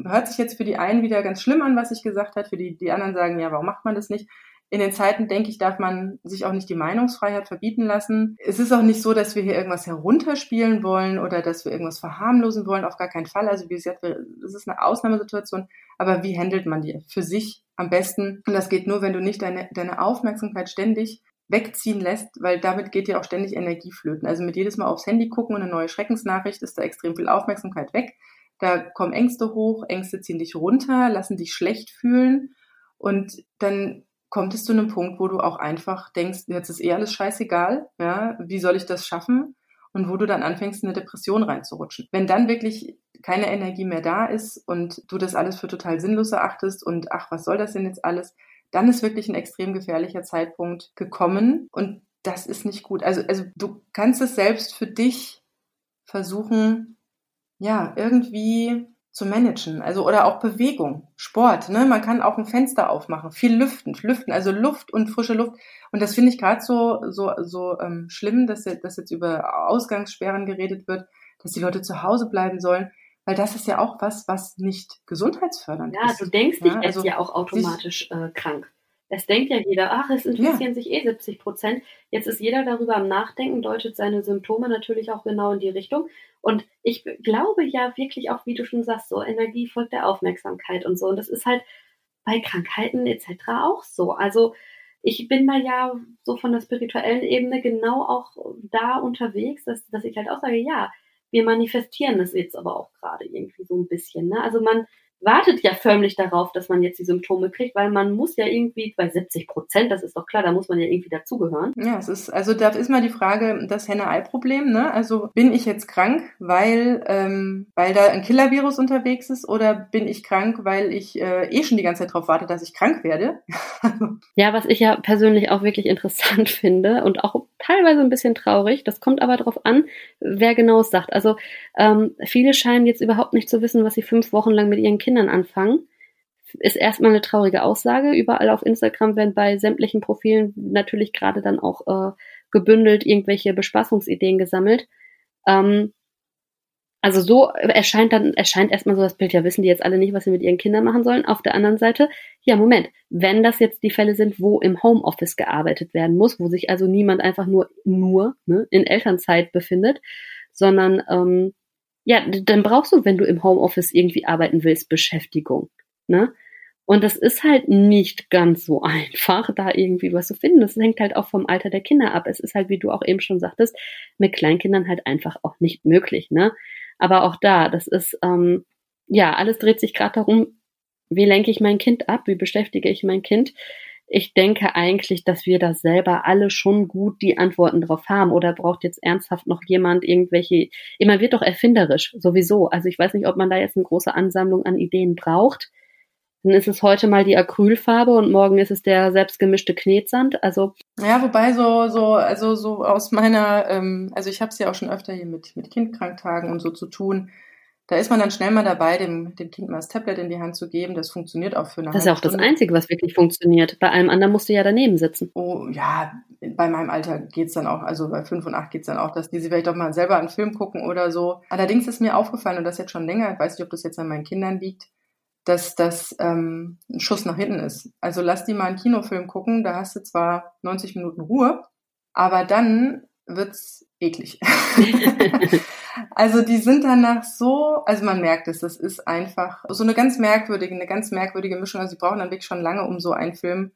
hört sich jetzt für die einen wieder ganz schlimm an, was ich gesagt habe. Für die, die anderen sagen, ja, warum macht man das nicht? in den Zeiten, denke ich, darf man sich auch nicht die Meinungsfreiheit verbieten lassen. Es ist auch nicht so, dass wir hier irgendwas herunterspielen wollen oder dass wir irgendwas verharmlosen wollen, auf gar keinen Fall. Also wie gesagt, es ist eine Ausnahmesituation, aber wie handelt man die für sich am besten? Und das geht nur, wenn du nicht deine, deine Aufmerksamkeit ständig wegziehen lässt, weil damit geht ja auch ständig Energie flöten. Also mit jedes Mal aufs Handy gucken und eine neue Schreckensnachricht ist da extrem viel Aufmerksamkeit weg. Da kommen Ängste hoch, Ängste ziehen dich runter, lassen dich schlecht fühlen und dann kommt es zu einem Punkt, wo du auch einfach denkst, jetzt ist eh alles scheißegal, ja, wie soll ich das schaffen? Und wo du dann anfängst, in eine Depression reinzurutschen. Wenn dann wirklich keine Energie mehr da ist und du das alles für total sinnlos erachtest und ach, was soll das denn jetzt alles, dann ist wirklich ein extrem gefährlicher Zeitpunkt gekommen und das ist nicht gut. Also, also du kannst es selbst für dich versuchen, ja, irgendwie zu managen. Also oder auch Bewegung, Sport. Ne? Man kann auch ein Fenster aufmachen, viel lüften, lüften, also Luft und frische Luft. Und das finde ich gerade so so so ähm, schlimm, dass, dass jetzt über Ausgangssperren geredet wird, dass die Leute zu Hause bleiben sollen, weil das ist ja auch was, was nicht gesundheitsfördernd ja, ist. Ja, du denkst dich ja, also ja auch automatisch äh, krank. Es denkt ja jeder, ach, es interessieren ja. sich eh 70 Prozent. Jetzt ist jeder darüber am Nachdenken, deutet seine Symptome natürlich auch genau in die Richtung. Und ich glaube ja wirklich auch, wie du schon sagst, so Energie folgt der Aufmerksamkeit und so. Und das ist halt bei Krankheiten etc. auch so. Also ich bin da ja so von der spirituellen Ebene genau auch da unterwegs, dass, dass ich halt auch sage, ja, wir manifestieren das jetzt aber auch gerade irgendwie so ein bisschen. Ne? Also man, wartet ja förmlich darauf, dass man jetzt die Symptome kriegt, weil man muss ja irgendwie bei 70 Prozent, das ist doch klar, da muss man ja irgendwie dazugehören. Ja, es ist, also da ist mal die Frage, das Henne-Ei-Problem, ne? Also bin ich jetzt krank, weil, ähm, weil da ein Killer-Virus unterwegs ist oder bin ich krank, weil ich äh, eh schon die ganze Zeit darauf warte, dass ich krank werde? ja, was ich ja persönlich auch wirklich interessant finde und auch teilweise ein bisschen traurig, das kommt aber darauf an, wer genau es sagt. Also ähm, viele scheinen jetzt überhaupt nicht zu wissen, was sie fünf Wochen lang mit ihren Kindern anfangen, ist erstmal eine traurige Aussage. Überall auf Instagram werden bei sämtlichen Profilen natürlich gerade dann auch äh, gebündelt irgendwelche Bespaßungsideen gesammelt. Ähm, also so erscheint dann, erscheint erstmal so das Bild, ja, wissen die jetzt alle nicht, was sie mit ihren Kindern machen sollen. Auf der anderen Seite, ja, Moment, wenn das jetzt die Fälle sind, wo im Homeoffice gearbeitet werden muss, wo sich also niemand einfach nur, nur ne, in Elternzeit befindet, sondern ähm, ja, dann brauchst du, wenn du im Homeoffice irgendwie arbeiten willst, Beschäftigung. Ne? Und das ist halt nicht ganz so einfach, da irgendwie was zu finden. Das hängt halt auch vom Alter der Kinder ab. Es ist halt, wie du auch eben schon sagtest, mit Kleinkindern halt einfach auch nicht möglich. Ne? Aber auch da, das ist, ähm, ja, alles dreht sich gerade darum, wie lenke ich mein Kind ab, wie beschäftige ich mein Kind ich denke eigentlich, dass wir da selber alle schon gut die Antworten drauf haben. Oder braucht jetzt ernsthaft noch jemand irgendwelche, man wird doch erfinderisch, sowieso. Also ich weiß nicht, ob man da jetzt eine große Ansammlung an Ideen braucht. Dann ist es heute mal die Acrylfarbe und morgen ist es der selbstgemischte Knetsand. Also ja, wobei so so also so aus meiner ähm, also ich habe es ja auch schon öfter hier mit mit Kindkranktagen und so zu tun da ist man dann schnell mal dabei, dem, dem Kind mal das Tablet in die Hand zu geben. Das funktioniert auch für eine Das ist ja auch Stunde. das Einzige, was wirklich funktioniert. Bei allem anderen musst du ja daneben sitzen. Oh ja, bei meinem Alter geht's dann auch, also bei fünf und acht geht's dann auch, dass die sich vielleicht auch mal selber einen Film gucken oder so. Allerdings ist mir aufgefallen, und das jetzt schon länger, ich weiß nicht, ob das jetzt an meinen Kindern liegt, dass das ähm, ein Schuss nach hinten ist. Also lass die mal einen Kinofilm gucken, da hast du zwar 90 Minuten Ruhe, aber dann wird's eklig. also die sind danach so, also man merkt es, das ist einfach so eine ganz merkwürdige, eine ganz merkwürdige Mischung. Also sie brauchen dann wirklich schon lange, um so einen Film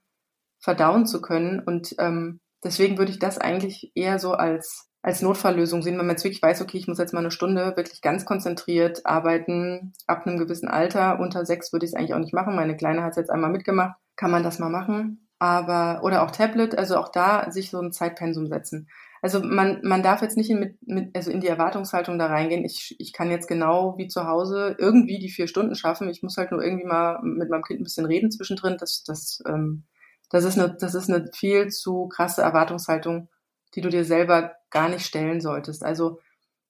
verdauen zu können. Und ähm, deswegen würde ich das eigentlich eher so als als Notfalllösung sehen, wenn man jetzt wirklich weiß, okay, ich muss jetzt mal eine Stunde wirklich ganz konzentriert arbeiten, ab einem gewissen Alter. Unter sechs würde ich es eigentlich auch nicht machen. Meine Kleine hat es jetzt einmal mitgemacht. Kann man das mal machen? Aber, oder auch Tablet, also auch da sich so ein Zeitpensum setzen. Also man, man darf jetzt nicht in, mit, mit, also in die Erwartungshaltung da reingehen. Ich, ich kann jetzt genau wie zu Hause irgendwie die vier Stunden schaffen. Ich muss halt nur irgendwie mal mit meinem Kind ein bisschen reden zwischendrin. Das, das, ähm, das, ist, eine, das ist eine viel zu krasse Erwartungshaltung, die du dir selber gar nicht stellen solltest. Also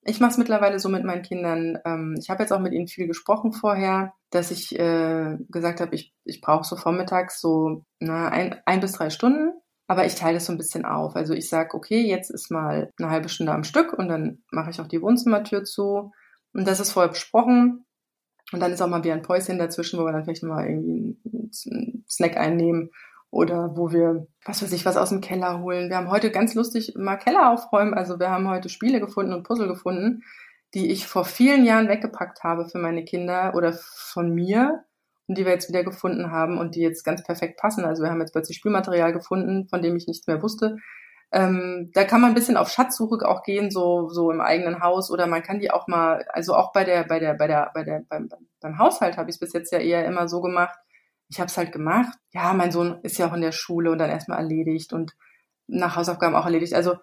ich mache es mittlerweile so mit meinen Kindern. Ähm, ich habe jetzt auch mit ihnen viel gesprochen vorher, dass ich äh, gesagt habe, ich, ich brauche so vormittags so na, ein, ein bis drei Stunden aber ich teile es so ein bisschen auf. Also ich sage, okay, jetzt ist mal eine halbe Stunde am Stück und dann mache ich auch die Wohnzimmertür zu. Und das ist vorher besprochen. Und dann ist auch mal wieder ein Päuschen dazwischen, wo wir dann vielleicht mal irgendwie einen Snack einnehmen oder wo wir, was weiß ich, was aus dem Keller holen. Wir haben heute ganz lustig mal Keller aufräumen. Also wir haben heute Spiele gefunden und Puzzle gefunden, die ich vor vielen Jahren weggepackt habe für meine Kinder oder von mir und die wir jetzt wieder gefunden haben und die jetzt ganz perfekt passen. Also wir haben jetzt plötzlich Spielmaterial gefunden, von dem ich nichts mehr wusste. Ähm, da kann man ein bisschen auf Schatzsuche auch gehen, so, so im eigenen Haus oder man kann die auch mal, also auch bei der, bei der, bei der, bei der, beim, beim Haushalt habe ich es bis jetzt ja eher immer so gemacht. Ich habe es halt gemacht. Ja, mein Sohn ist ja auch in der Schule und dann erstmal erledigt und nach Hausaufgaben auch erledigt. Also,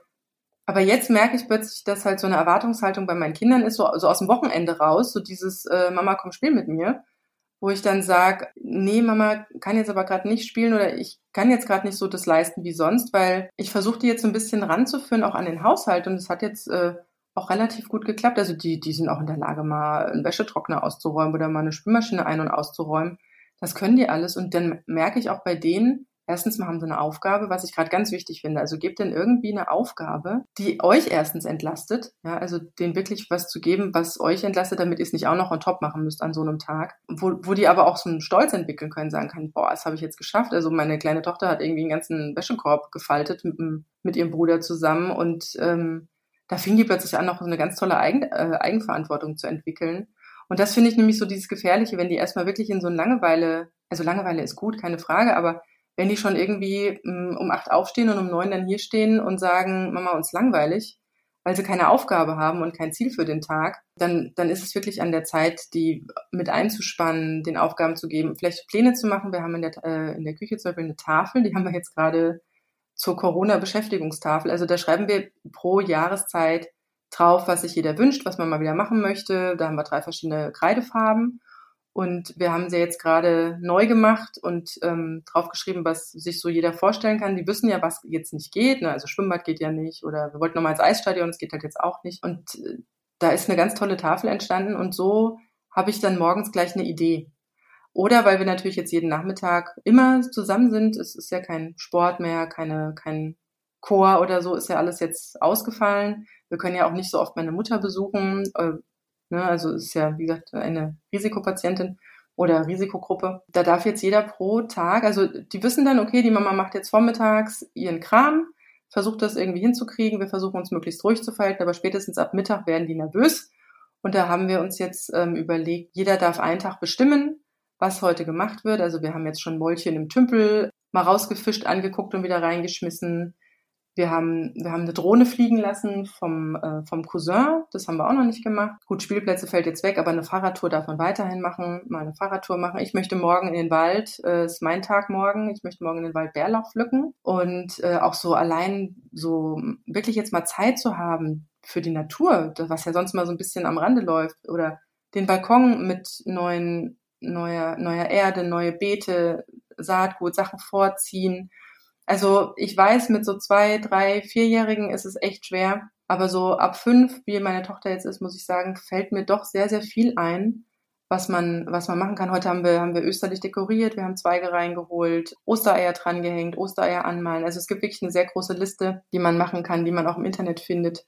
aber jetzt merke ich plötzlich, dass halt so eine Erwartungshaltung bei meinen Kindern ist, so, so aus dem Wochenende raus, so dieses äh, Mama, komm, spiel mit mir wo ich dann sage, nee, Mama kann jetzt aber gerade nicht spielen oder ich kann jetzt gerade nicht so das leisten wie sonst, weil ich versuche die jetzt so ein bisschen ranzuführen, auch an den Haushalt und es hat jetzt äh, auch relativ gut geklappt. Also die, die sind auch in der Lage, mal einen Wäschetrockner auszuräumen oder mal eine Spülmaschine ein- und auszuräumen. Das können die alles und dann merke ich auch bei denen, Erstens mal haben sie eine Aufgabe, was ich gerade ganz wichtig finde. Also gebt denn irgendwie eine Aufgabe, die euch erstens entlastet. Ja, also denen wirklich was zu geben, was euch entlastet, damit ihr es nicht auch noch on top machen müsst an so einem Tag. Wo, wo die aber auch so einen Stolz entwickeln können, sagen kann, boah, das habe ich jetzt geschafft. Also meine kleine Tochter hat irgendwie einen ganzen Wäschekorb gefaltet mit, mit ihrem Bruder zusammen und ähm, da fing die plötzlich an, noch so eine ganz tolle Eigen, äh, Eigenverantwortung zu entwickeln. Und das finde ich nämlich so dieses Gefährliche, wenn die erstmal wirklich in so eine Langeweile, also Langeweile ist gut, keine Frage, aber wenn die schon irgendwie mm, um acht aufstehen und um neun dann hier stehen und sagen, Mama, uns langweilig, weil sie keine Aufgabe haben und kein Ziel für den Tag, dann, dann ist es wirklich an der Zeit, die mit einzuspannen, den Aufgaben zu geben, vielleicht Pläne zu machen. Wir haben in der, äh, in der Küche zum Beispiel eine Tafel, die haben wir jetzt gerade zur Corona-Beschäftigungstafel. Also da schreiben wir pro Jahreszeit drauf, was sich jeder wünscht, was man mal wieder machen möchte. Da haben wir drei verschiedene Kreidefarben. Und wir haben sie jetzt gerade neu gemacht und ähm, draufgeschrieben, was sich so jeder vorstellen kann. Die wissen ja, was jetzt nicht geht. Ne? Also Schwimmbad geht ja nicht oder wir wollten nochmal ins Eisstadion, das geht halt jetzt auch nicht. Und äh, da ist eine ganz tolle Tafel entstanden und so habe ich dann morgens gleich eine Idee. Oder weil wir natürlich jetzt jeden Nachmittag immer zusammen sind. Es ist ja kein Sport mehr, keine, kein Chor oder so, ist ja alles jetzt ausgefallen. Wir können ja auch nicht so oft meine Mutter besuchen. Äh, Ne? Also ist ja, wie gesagt, eine Risikopatientin oder Risikogruppe. Da darf jetzt jeder pro Tag, also die wissen dann, okay, die Mama macht jetzt vormittags ihren Kram, versucht das irgendwie hinzukriegen, wir versuchen uns möglichst ruhig zu verhalten, aber spätestens ab Mittag werden die nervös. Und da haben wir uns jetzt ähm, überlegt, jeder darf einen Tag bestimmen, was heute gemacht wird. Also wir haben jetzt schon Mäulchen im Tümpel mal rausgefischt, angeguckt und wieder reingeschmissen. Wir haben, wir haben eine Drohne fliegen lassen vom, äh, vom Cousin. Das haben wir auch noch nicht gemacht. Gut, Spielplätze fällt jetzt weg, aber eine Fahrradtour darf man weiterhin machen. Mal eine Fahrradtour machen. Ich möchte morgen in den Wald, äh, ist mein Tag morgen. Ich möchte morgen in den Wald Bärlauch pflücken. Und äh, auch so allein so wirklich jetzt mal Zeit zu haben für die Natur, was ja sonst mal so ein bisschen am Rande läuft. Oder den Balkon mit neuen, neuer, neuer Erde, neue Beete, Saatgut, Sachen vorziehen also ich weiß, mit so zwei, drei, vierjährigen ist es echt schwer. Aber so ab fünf, wie meine Tochter jetzt ist, muss ich sagen, fällt mir doch sehr, sehr viel ein, was man, was man machen kann. Heute haben wir, haben wir österlich dekoriert, wir haben Zweige reingeholt, Ostereier drangehängt, Ostereier anmalen. Also es gibt wirklich eine sehr große Liste, die man machen kann, die man auch im Internet findet,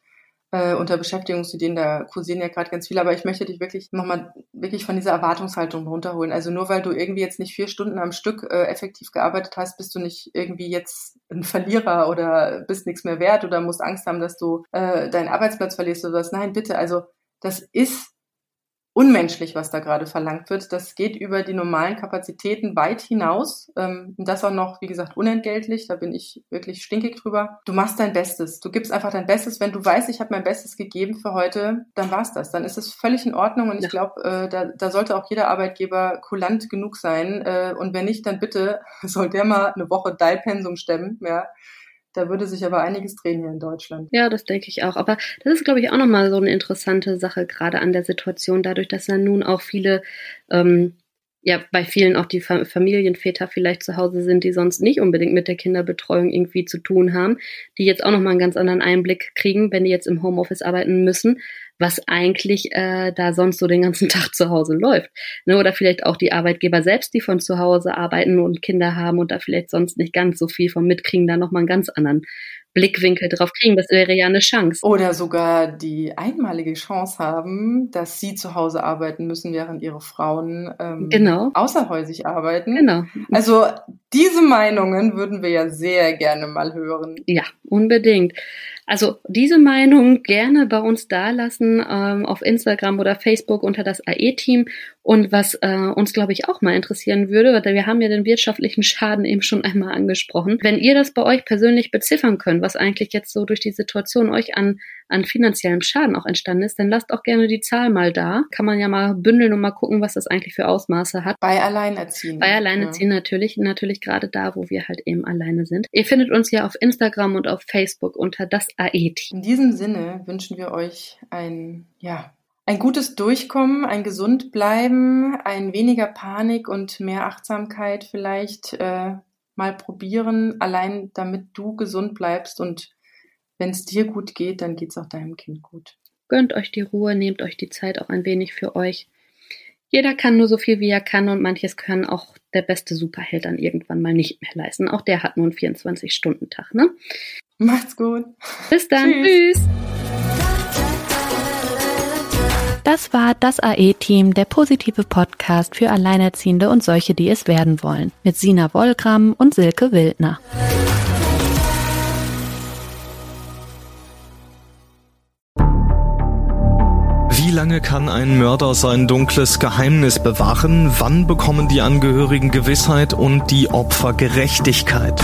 äh, unter Beschäftigungsideen, da kursieren ja gerade ganz viele, aber ich möchte dich wirklich nochmal wirklich von dieser Erwartungshaltung runterholen. Also nur weil du irgendwie jetzt nicht vier Stunden am Stück äh, effektiv gearbeitet hast, bist du nicht irgendwie jetzt ein Verlierer oder bist nichts mehr wert oder musst Angst haben, dass du äh, deinen Arbeitsplatz verlierst oder was. Nein, bitte, also das ist unmenschlich, was da gerade verlangt wird. Das geht über die normalen Kapazitäten weit hinaus. Ähm, und das auch noch, wie gesagt, unentgeltlich. Da bin ich wirklich stinkig drüber. Du machst dein Bestes. Du gibst einfach dein Bestes. Wenn du weißt, ich habe mein Bestes gegeben für heute, dann war's das. Dann ist es völlig in Ordnung. Und ich glaube, äh, da, da sollte auch jeder Arbeitgeber kulant genug sein. Äh, und wenn nicht, dann bitte soll der mal eine Woche Dialpensum stemmen. Ja da würde sich aber einiges drehen hier in Deutschland. Ja, das denke ich auch. Aber das ist, glaube ich, auch nochmal so eine interessante Sache, gerade an der Situation, dadurch, dass dann nun auch viele ähm, ja bei vielen auch die Familienväter vielleicht zu Hause sind, die sonst nicht unbedingt mit der Kinderbetreuung irgendwie zu tun haben, die jetzt auch nochmal einen ganz anderen Einblick kriegen, wenn die jetzt im Homeoffice arbeiten müssen, was eigentlich äh, da sonst so den ganzen Tag zu Hause läuft. Ne? Oder vielleicht auch die Arbeitgeber selbst, die von zu Hause arbeiten und Kinder haben und da vielleicht sonst nicht ganz so viel von mitkriegen, da nochmal einen ganz anderen Blickwinkel drauf kriegen. Das wäre ja eine Chance. Oder sogar die einmalige Chance haben, dass sie zu Hause arbeiten müssen, während ihre Frauen ähm, genau. außerhäusig arbeiten. Genau. Also diese Meinungen würden wir ja sehr gerne mal hören. Ja, unbedingt. Also diese Meinung gerne bei uns dalassen ähm, auf Instagram oder Facebook unter das AE-Team. Und was äh, uns, glaube ich, auch mal interessieren würde, weil wir haben ja den wirtschaftlichen Schaden eben schon einmal angesprochen. Wenn ihr das bei euch persönlich beziffern könnt, was eigentlich jetzt so durch die Situation euch an an finanziellem Schaden auch entstanden ist, dann lasst auch gerne die Zahl mal da. Kann man ja mal bündeln und mal gucken, was das eigentlich für Ausmaße hat. Bei Alleinerziehenden. Bei Alleinerziehenden ja. natürlich, natürlich gerade da, wo wir halt eben alleine sind. Ihr findet uns ja auf Instagram und auf Facebook unter das AE-Team. In diesem Sinne wünschen wir euch ein, ja, ein gutes Durchkommen, ein gesund bleiben, ein weniger Panik und mehr Achtsamkeit vielleicht äh, mal probieren, allein damit du gesund bleibst und wenn es dir gut geht, dann geht es auch deinem Kind gut. Gönnt euch die Ruhe, nehmt euch die Zeit auch ein wenig für euch. Jeder kann nur so viel, wie er kann und manches kann auch der beste Superheld dann irgendwann mal nicht mehr leisten. Auch der hat nur einen 24-Stunden-Tag, ne? Macht's gut. Bis dann. Tschüss. Tschüss. Das war das AE-Team, der positive Podcast für Alleinerziehende und solche, die es werden wollen, mit Sina Wollgramm und Silke Wildner. Wie lange kann ein Mörder sein dunkles Geheimnis bewahren? Wann bekommen die Angehörigen Gewissheit und die Opfer Gerechtigkeit?